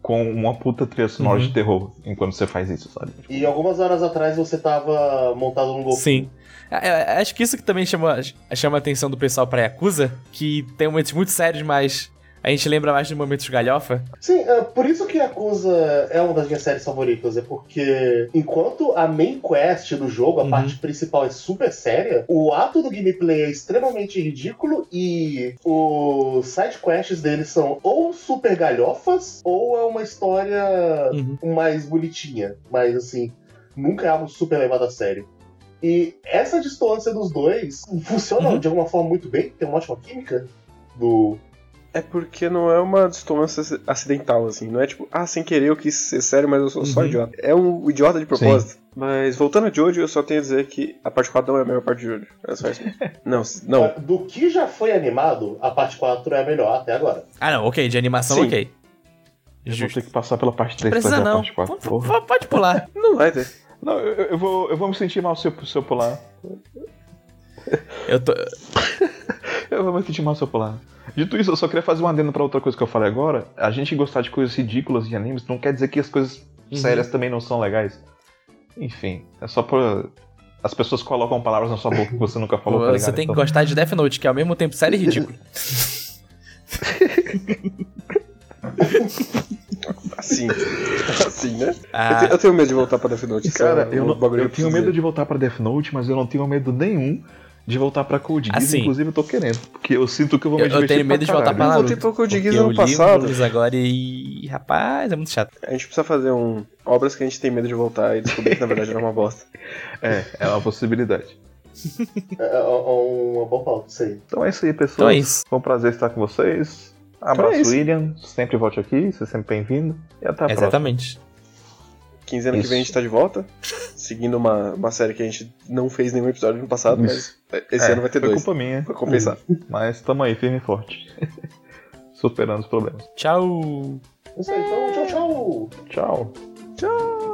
com uma puta trilha sonora Uhum. de terror enquanto você faz isso, sabe? E algumas horas atrás você tava montado num golfinho. Sim. É, é, Acho que isso que também chama, chama a atenção do pessoal pra Yakuza, que tem momentos muito sérios, mas a gente lembra mais de momentos galhofa. Sim, é por isso que Yakuza é uma das minhas séries favoritas. É porque, enquanto a main quest do jogo, a Uhum. parte principal é super séria, o ato do gameplay é extremamente ridículo e os side quests deles são ou super galhofas ou é uma história Uhum. mais bonitinha. Mas, assim, nunca é algo super levado a sério. E essa distância dos dois funciona Uhum. de alguma forma muito bem, tem uma ótima química do É porque não é uma distância acidental, assim. Não é tipo, ah, sem querer eu quis ser sério, mas eu sou só Uhum. idiota. É um idiota de propósito. Mas voltando a Jojo, eu só tenho a dizer que a parte 4 não é a melhor parte de Jojo. É só isso não, não. Do que já foi animado, a parte 4 é a melhor até agora. Ah, não, ok, de animação, Sim. ok. Eu vou Justo. ter que passar pela parte 3 pra Precisa ver a não. parte 4. P- Porra. Pode pular. Não vai ter. Não, eu, eu vou, eu vou me sentir mal se eu, se eu pular. Eu tô. Eu vou me sentir mal se eu pular. Dito isso, eu só queria fazer um adendo pra outra coisa que eu falei agora. A gente gostar de coisas ridículas de animes não quer dizer que as coisas Uhum. sérias também não são legais. Enfim, é só pra. As pessoas colocam palavras na sua boca que você nunca falou, tá ligado? Você tem que Então- gostar de Death Note, que é ao mesmo tempo sério e ridículo. Assim. assim, né? Eu, Ah, eu tenho medo de voltar pra Death Note. Cara, é eu, não- eu que tenho medo de voltar pra Death Note, mas eu não tenho medo nenhum de voltar pra Code Geass. Assim. Inclusive, eu tô querendo. Porque eu sinto que eu vou me eu, eu divertir tenho medo de voltar pra caralho. Eu Naruto. voltei pro Code Geass eu ano passado. Agora e. Rapaz, é muito chato. A gente precisa fazer um. Obras que a gente tem medo de voltar e descobrir que na verdade era uma bosta. É, é uma possibilidade. É, é, é uma boa pauta, isso aí. Então é isso aí, pessoal. Então é isso. Foi um prazer estar com vocês. Abraço, Então é. William. Sempre volte aqui, você é sempre bem-vindo. E até a próxima. Exatamente. Quinzena que vem a gente tá de volta. Seguindo uma, uma série que a gente não fez nenhum episódio no passado, Isso. mas esse É, ano vai ter foi dois. culpa minha. Pra compensar. Mas tamo aí, firme e forte. Superando os problemas. Tchau. Isso aí, então, tchau, tchau! Tchau. Tchau!